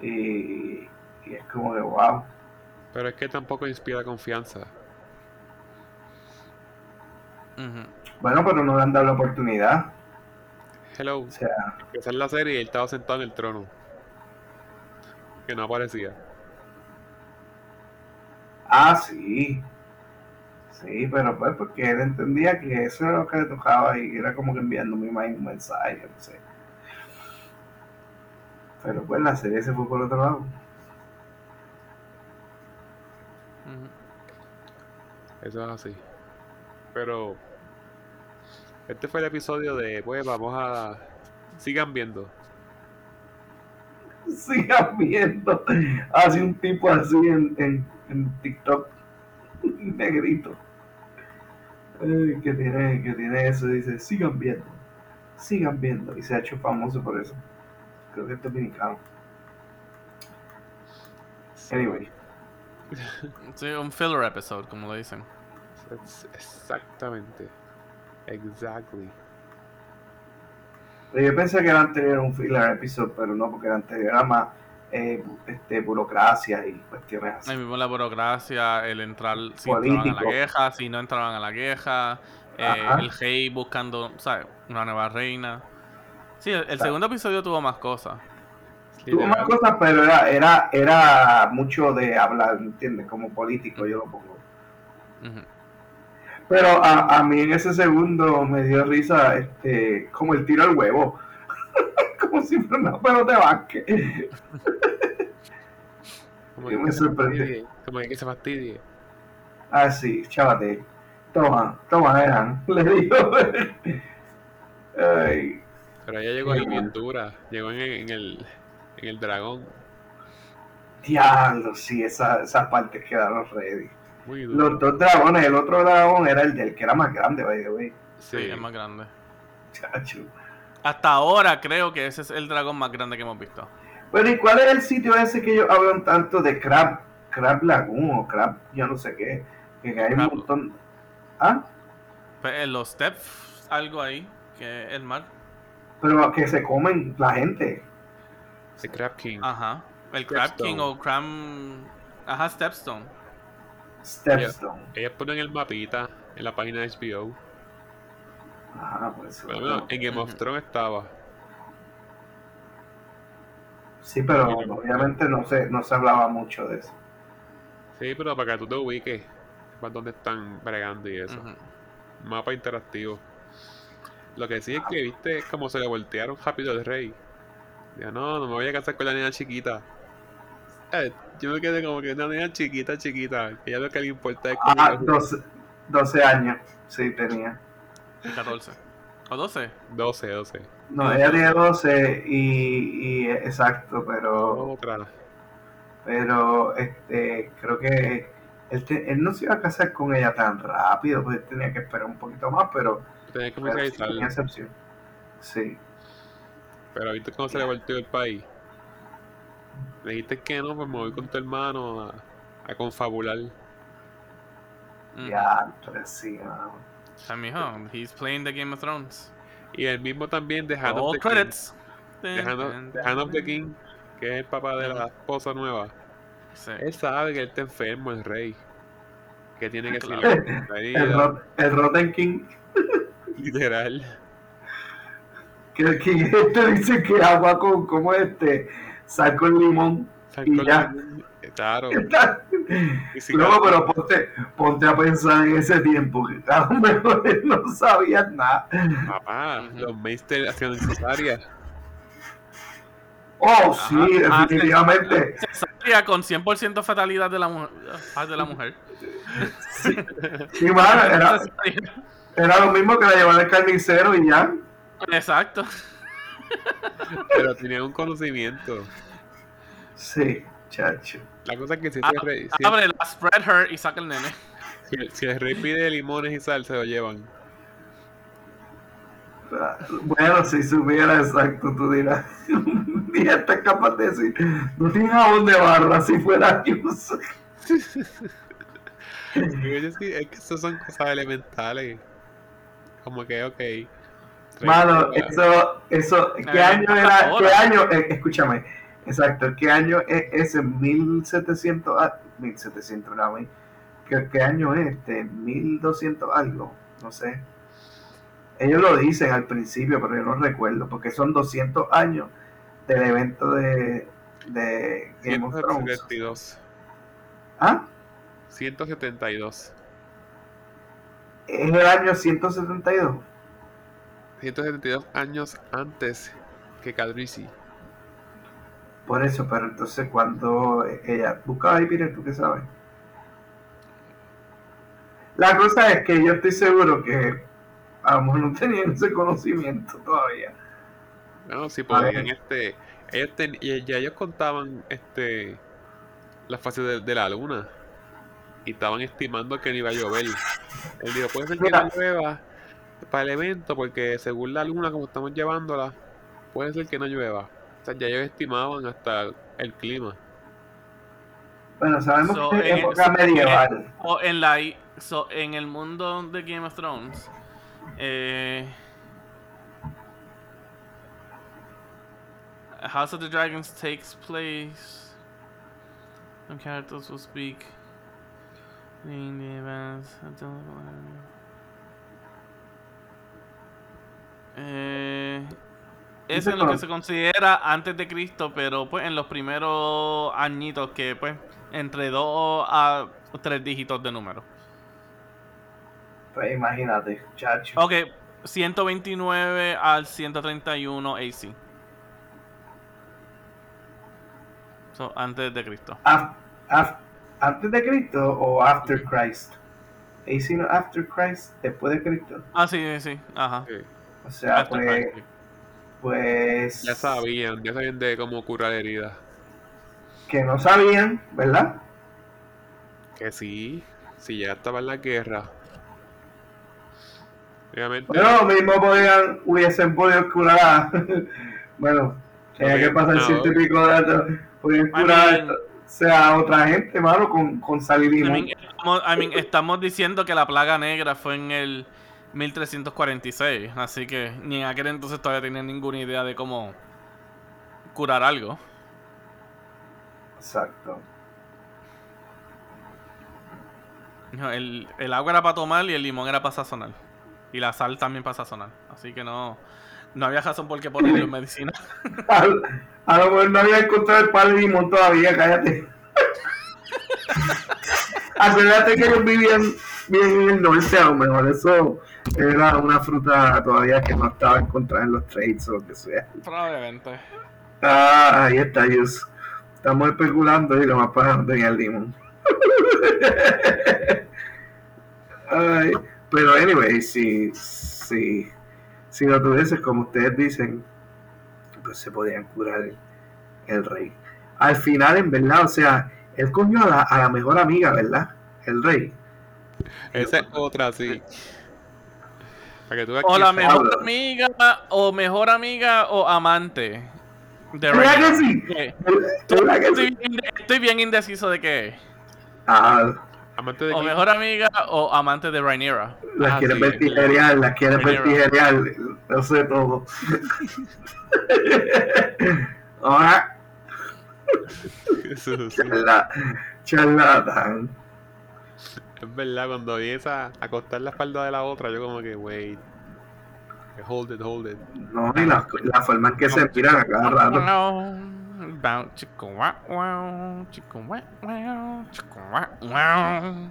y, y es como que, wow. Pero es que tampoco inspira confianza. Bueno, pero no le han dado la oportunidad. Hello. O sea, Empezó la serie y él estaba sentado en el trono. Que no aparecía. Ah, sí. Sí, pero pues porque él entendía que eso era lo que le tocaba y era como que enviando mi imagen un mensaje, no sé. Pero pues la serie se fue por otro lado. Eso es así. Pero este fue el episodio de, pues vamos a... Sigan viendo. Sigan viendo. Hace un tipo así en, en, en TikTok. Negrito. Que tiene, que tiene eso. Dice, sigan viendo. Sigan viendo. Y se ha hecho famoso por eso. Creo que es dominicano. Anyway. Sí, un filler episode, como le dicen. Es- Exactamente. Exactly. Pero yo pensé que el anterior era un filler episode, pero no, porque el anterior era más eh, este, burocracia y cuestiones así. Ahí mismo la burocracia, el entrar, si entraban a Político. la queja, si no entraban a la queja, eh, el rey buscando, ¿sabes? Una nueva reina. Sí, el, segundo episodio tuvo más cosas. Tuvo más cosas, pero era, era, era mucho de hablar, ¿entiendes? Como político, yo lo pongo. Pero a, a mí en ese segundo me dio risa, este, como el tiro al huevo. como si fuera una pelota de básquet. Como que me fastidie, Como que se fastidie. Ah, sí, chavate. Toma, toma, eran. Le digo. Ay, Pero ella llegó bien dura. Llegó en, en el, en el dragón. diablo, sí, esa- esas partes quedaron ready. Muy duro. Los dos dragones, el otro dragón era el del que era más grande, by the way. Sí, Sí, es más grande. Chacho. Hasta ahora creo que ese es el dragón más grande que hemos visto. Bueno, ¿y cuál es el sitio ese que ellos hablan tanto de Crab, Crab Lagoon o Crab, yo no sé qué? Que hay un montón. ¿Ah? Pues, en los steps, algo ahí, que es el mar. Pero que se comen la gente. The Crab King. Ajá. El Crab. King o Cram. Ajá, Stepstone. Stepstone. Ellas ponen el mapita en la página de HBO. Ajá, pues. Pero bueno, en Game of. Thrones estaba. Sí, pero obviamente no se, no se hablaba mucho de eso. Sí, pero para que tú te ubiques. Para dónde están bregando y eso. Mapa interactivo. Lo que sí es que viste como se le voltearon rápido el rey. Dijo, no, no me voy a casar con la niña chiquita. Eh, yo me quedé como que una niña chiquita, chiquita. Que ya lo que le importa es Ah, como 12, 12 años. Sí, tenía. 14. ¿O 12? 12, 12. No, ella tiene 12 y, y exacto, pero Otra. pero este creo que él, te- él no se iba a casar con ella tan rápido, pues él tenía que esperar un poquito más, pero, Tenés que pero sí tenía excepción. Sí. Pero viste cómo se le volteó el país. Le dijiste que no, pues me voy con tu hermano a, a confabular. Ujú. Ya, entonces sí, mano. O sea, mijo, he's playing the Game of Thrones. Y el mismo también de Hand of All the King. credits. De Hand of, de Hand of the King, que es el papá de la esposa nueva. Sí. Él sabe que él está enfermo, el rey. Que tiene que Claro. ser El, el Rotten King, literal. Que el King este dice que agua con como este, sal con limón. Y ya. Claro. Y si Luego, pero ponte, ponte a pensar en ese tiempo, que a lo mejor él no sabía nada. papá, los Meister hacían cesárea. Oh, sí, definitivamente. Cesárea con 100% fatalidad de la, mu- ah, de la mujer. Sí, mano, era, Cesárea. era lo mismo que la llevar al carnicero y ya. Exacto. Pero tenían un conocimiento. Sí, chacho. La cosa es que si, Ah, el rey, si, Abre la spread her y saca el nene. si el- si el rey pide limones y sal, se lo llevan. Bueno, si supiera exacto, tú dirás. Y está capaz de decir, no tiene jabón de barra si fuera yo. Y yo sí, es que esas son cosas elementales. Como que, ok. Mano, eso, eso, ¿qué Eh, año era? ¿Qué año? eh, escúchame, exacto, ¿qué año es ese? 1700, ah, 1700, no. ¿Qué, ¿Qué año es este? 1200 algo, no sé. Ellos lo dicen al principio, pero yo no recuerdo, porque son 200 años del evento de, de Game of Thrones. 172. ¿Ah? 172. Es el año 172. 172 años antes que Cadrisi. Por eso, pero entonces cuando ella buscaba ahí, Peter, ¿tú qué sabes? La cosa es que yo estoy seguro que a lo mejor no tenían ese conocimiento todavía. No, si podían, este, ellos ten- y ya ellos contaban, este, la fase de, de la luna y estaban estimando que no iba a llover. Él dijo, puede ser que Mira. no llueva para el evento porque según la luna como estamos llevándola, puede ser que no llueva. O sea, ya ellos estimaban hasta el clima. Bueno, sabemos So, que en- es época so, medieval. O en la i- so, en el mundo de Game of Thrones. Eh, House of the Dragons takes place. Some characters will speak. In the events. Eh, es en lo que se considera antes de Cristo, pero pues en los primeros añitos que pues entre 2 a 3 dígitos de número. Pues imagínate, chacho. Ok, 129 al 131 AC. So, antes de Cristo. Af- af- ¿Antes de Cristo o after Christ? AC no after Christ, después de Cristo. Ah, sí, sí. Ajá. O sea, pues, pues Ya sabían, ya sabían de cómo curar heridas. que no sabían, ¿verdad? Que sí, si ya estaba en la guerra. Obviamente, Bueno, lo mismo podían, hubiesen podido curar a... bueno, tenía que pasar No. ciento y pico de años, podían I curar sea, a otra gente, mano, con, con sal y I limón. mean, estamos, I mean, estamos diciendo que la plaga negra fue en el 1346, así que ni en aquel entonces todavía tenían ninguna idea de cómo curar algo. Exacto. No, El, el agua era para tomar y el limón era para sazonar. Y la sal también para sazonar. Así que no, no había razón por qué ponerlo en medicina. A, a lo mejor no había encontrado el palo de limón todavía, cállate. Acuérdate que ellos vivían bien en el norte, a lo mejor eso era una fruta todavía que no estaba encontrada en los trades o lo que sea. Probablemente. Ah, ahí está, Yus. Estamos especulando y lo más para tenía el limón. Ay, pero anyway, si, si, si lo tuvieses como ustedes dicen, pues se podían curar el, el rey. Al final, en verdad, o sea, él cogió a la, a la mejor amiga, ¿verdad? El rey. esa es otra, sí. Para que tú veas O la mejor amiga, o mejor amiga, o amante. De ¿Verdad que sí? ¿Qué? ¿Verdad que Estoy, sí? bien inde- estoy bien indeciso de qué. Ah, Amante de O quién? mejor amiga o amante de Rhaenyra. las Ah, quieren sí, ver tijerear, las quieren ver tijerear, no sé todo. Ahora, charlatán. Es verdad, cuando vi esa acostar la espalda de la otra, yo como que, wait. Hold it, hold it. No, y la, la forma en que se miran a cada rato. Chico, wow, wow, chico, wow, wow, chico, wow, wow.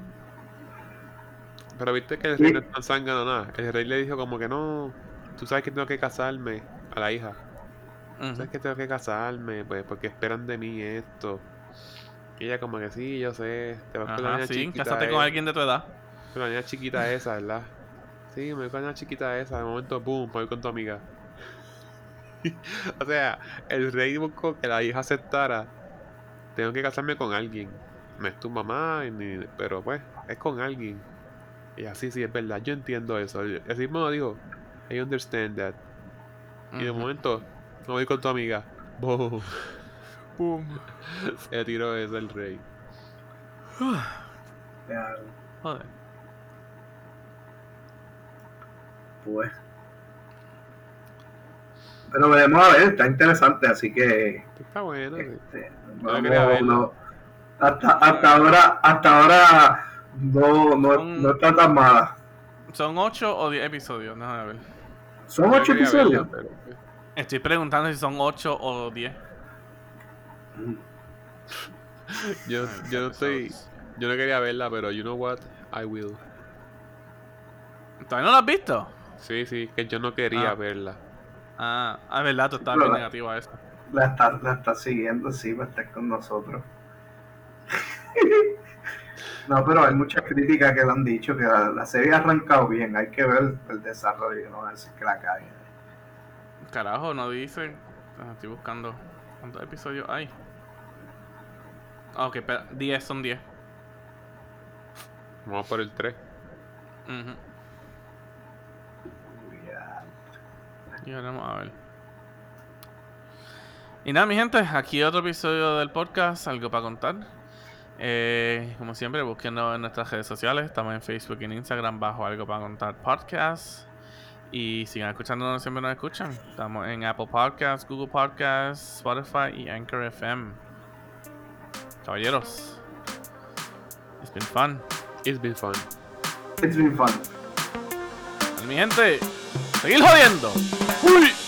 Pero viste que el Sí. rey no es tan zángano nada. El rey le dijo como que no, tú sabes que tengo que casarme a la hija. Ujú. ¿Sabes que tengo que casarme? Pues porque esperan de mí esto. Y ella como que sí, yo sé. Te vas con la Ajá, niña sí, chiquita cásate con esa, alguien de tu edad. Con la niña chiquita esa, ¿verdad? Sí, me voy con la niña chiquita esa. De momento, boom, voy con tu amiga. o sea, el rey buscó que la hija aceptara. Tengo que casarme con alguien. No es tu mamá, ni- pero pues, es con alguien. Y así, sí, es verdad. Yo entiendo eso. Así mismo dijo, I understand that. Y de momento, me voy con tu amiga. Boom. Boom. Se tiró eso el rey. Ya, Joder. Pues. Pero veremos a ver, está interesante, así que. Está bueno. este, vamos, verlo. no- hasta, hasta ahora, hasta ahora no, no, Son- no está tan mala. ¿Son 8 o 10 episodios? Déjame ver. Son Yo ocho quería episodios. verlo, pero, Estoy preguntando si son 8 o 10. Yo, yo no estoy. Yo no quería verla, pero you know what? I will. ¿Todavía no lo has visto? Sí, sí, que yo no quería Ah. verla. Ah, ah, es verdad, tú estabas Pero bien la- negativo a eso. La está, la está siguiendo, sí, va a estar con nosotros. No, pero hay muchas críticas que lo han dicho, que la, la serie ha arrancado bien, hay que ver el desarrollo, no decir que la cae. Carajo, no dice. Ah, Estoy buscando. ¿Cuántos episodios hay? Ah, ok, espera. 10 son 10. Vamos por el 3. Ujú. Ya. Y ahora vamos a ver. Y nada, mi gente, aquí otro episodio del podcast, algo para contar. Eh, como siempre, búsquenos en nuestras redes sociales. Estamos en Facebook y en Instagram bajo algo para contar podcast. Y sigan escuchándonos siempre nos escuchan. Estamos en Apple Podcasts, Google Podcasts, Spotify y Anchor FM. Caballeros, it's been fun. It's been fun. It's been fun. Mi gente, seguir jodiendo. Uy.